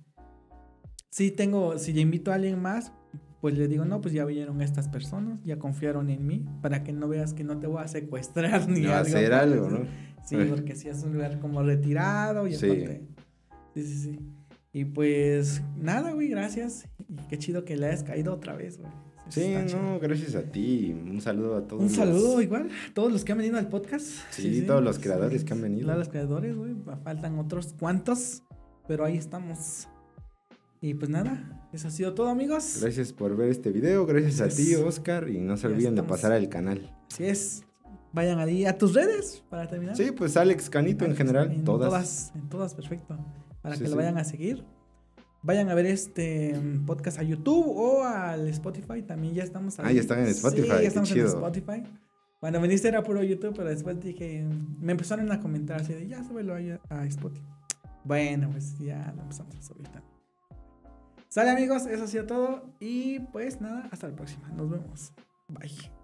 sí tengo, si ya invito a alguien más, pues le digo, no, pues ya vieron estas personas, ya confiaron en mí, para que no veas que no te voy a secuestrar ni (laughs) No algo. hacer algo, ¿no? Sí, porque si es un lugar como retirado y Sí. aparte. Sí, sí, sí. Y pues nada, güey, gracias. Y qué chido que le hayas caído otra vez, güey. Sí, Está chido. no, gracias a ti. Un saludo a todos. Un los- saludo igual a todos los que han venido al podcast. Sí, todos los creadores que han venido. Todos los creadores, güey. Faltan otros cuantos, pero ahí estamos. Y pues nada, eso ha sido todo, amigos. Gracias por ver este video, gracias a ti, Oscar, y no se olviden de pasar al canal. Así es. Vayan ahí a tus redes para terminar. Sí, pues Alex Canito en general, En todas. todas. En todas, perfecto. Para Sí, que lo sí. vayan a seguir. Vayan a ver este mm, podcast a YouTube o al Spotify. También ya estamos Ah, ya están en Spotify, Sí, ya estamos en. Spotify. Cuando viniste era puro YouTube, pero después dije, me empezaron a comentar así de, ya súbelo ahí a, a Spotify. Bueno, pues ya lo empezamos a subir también. Sale amigos, eso ha sido todo. Y pues nada, hasta la próxima. Nos vemos. Bye.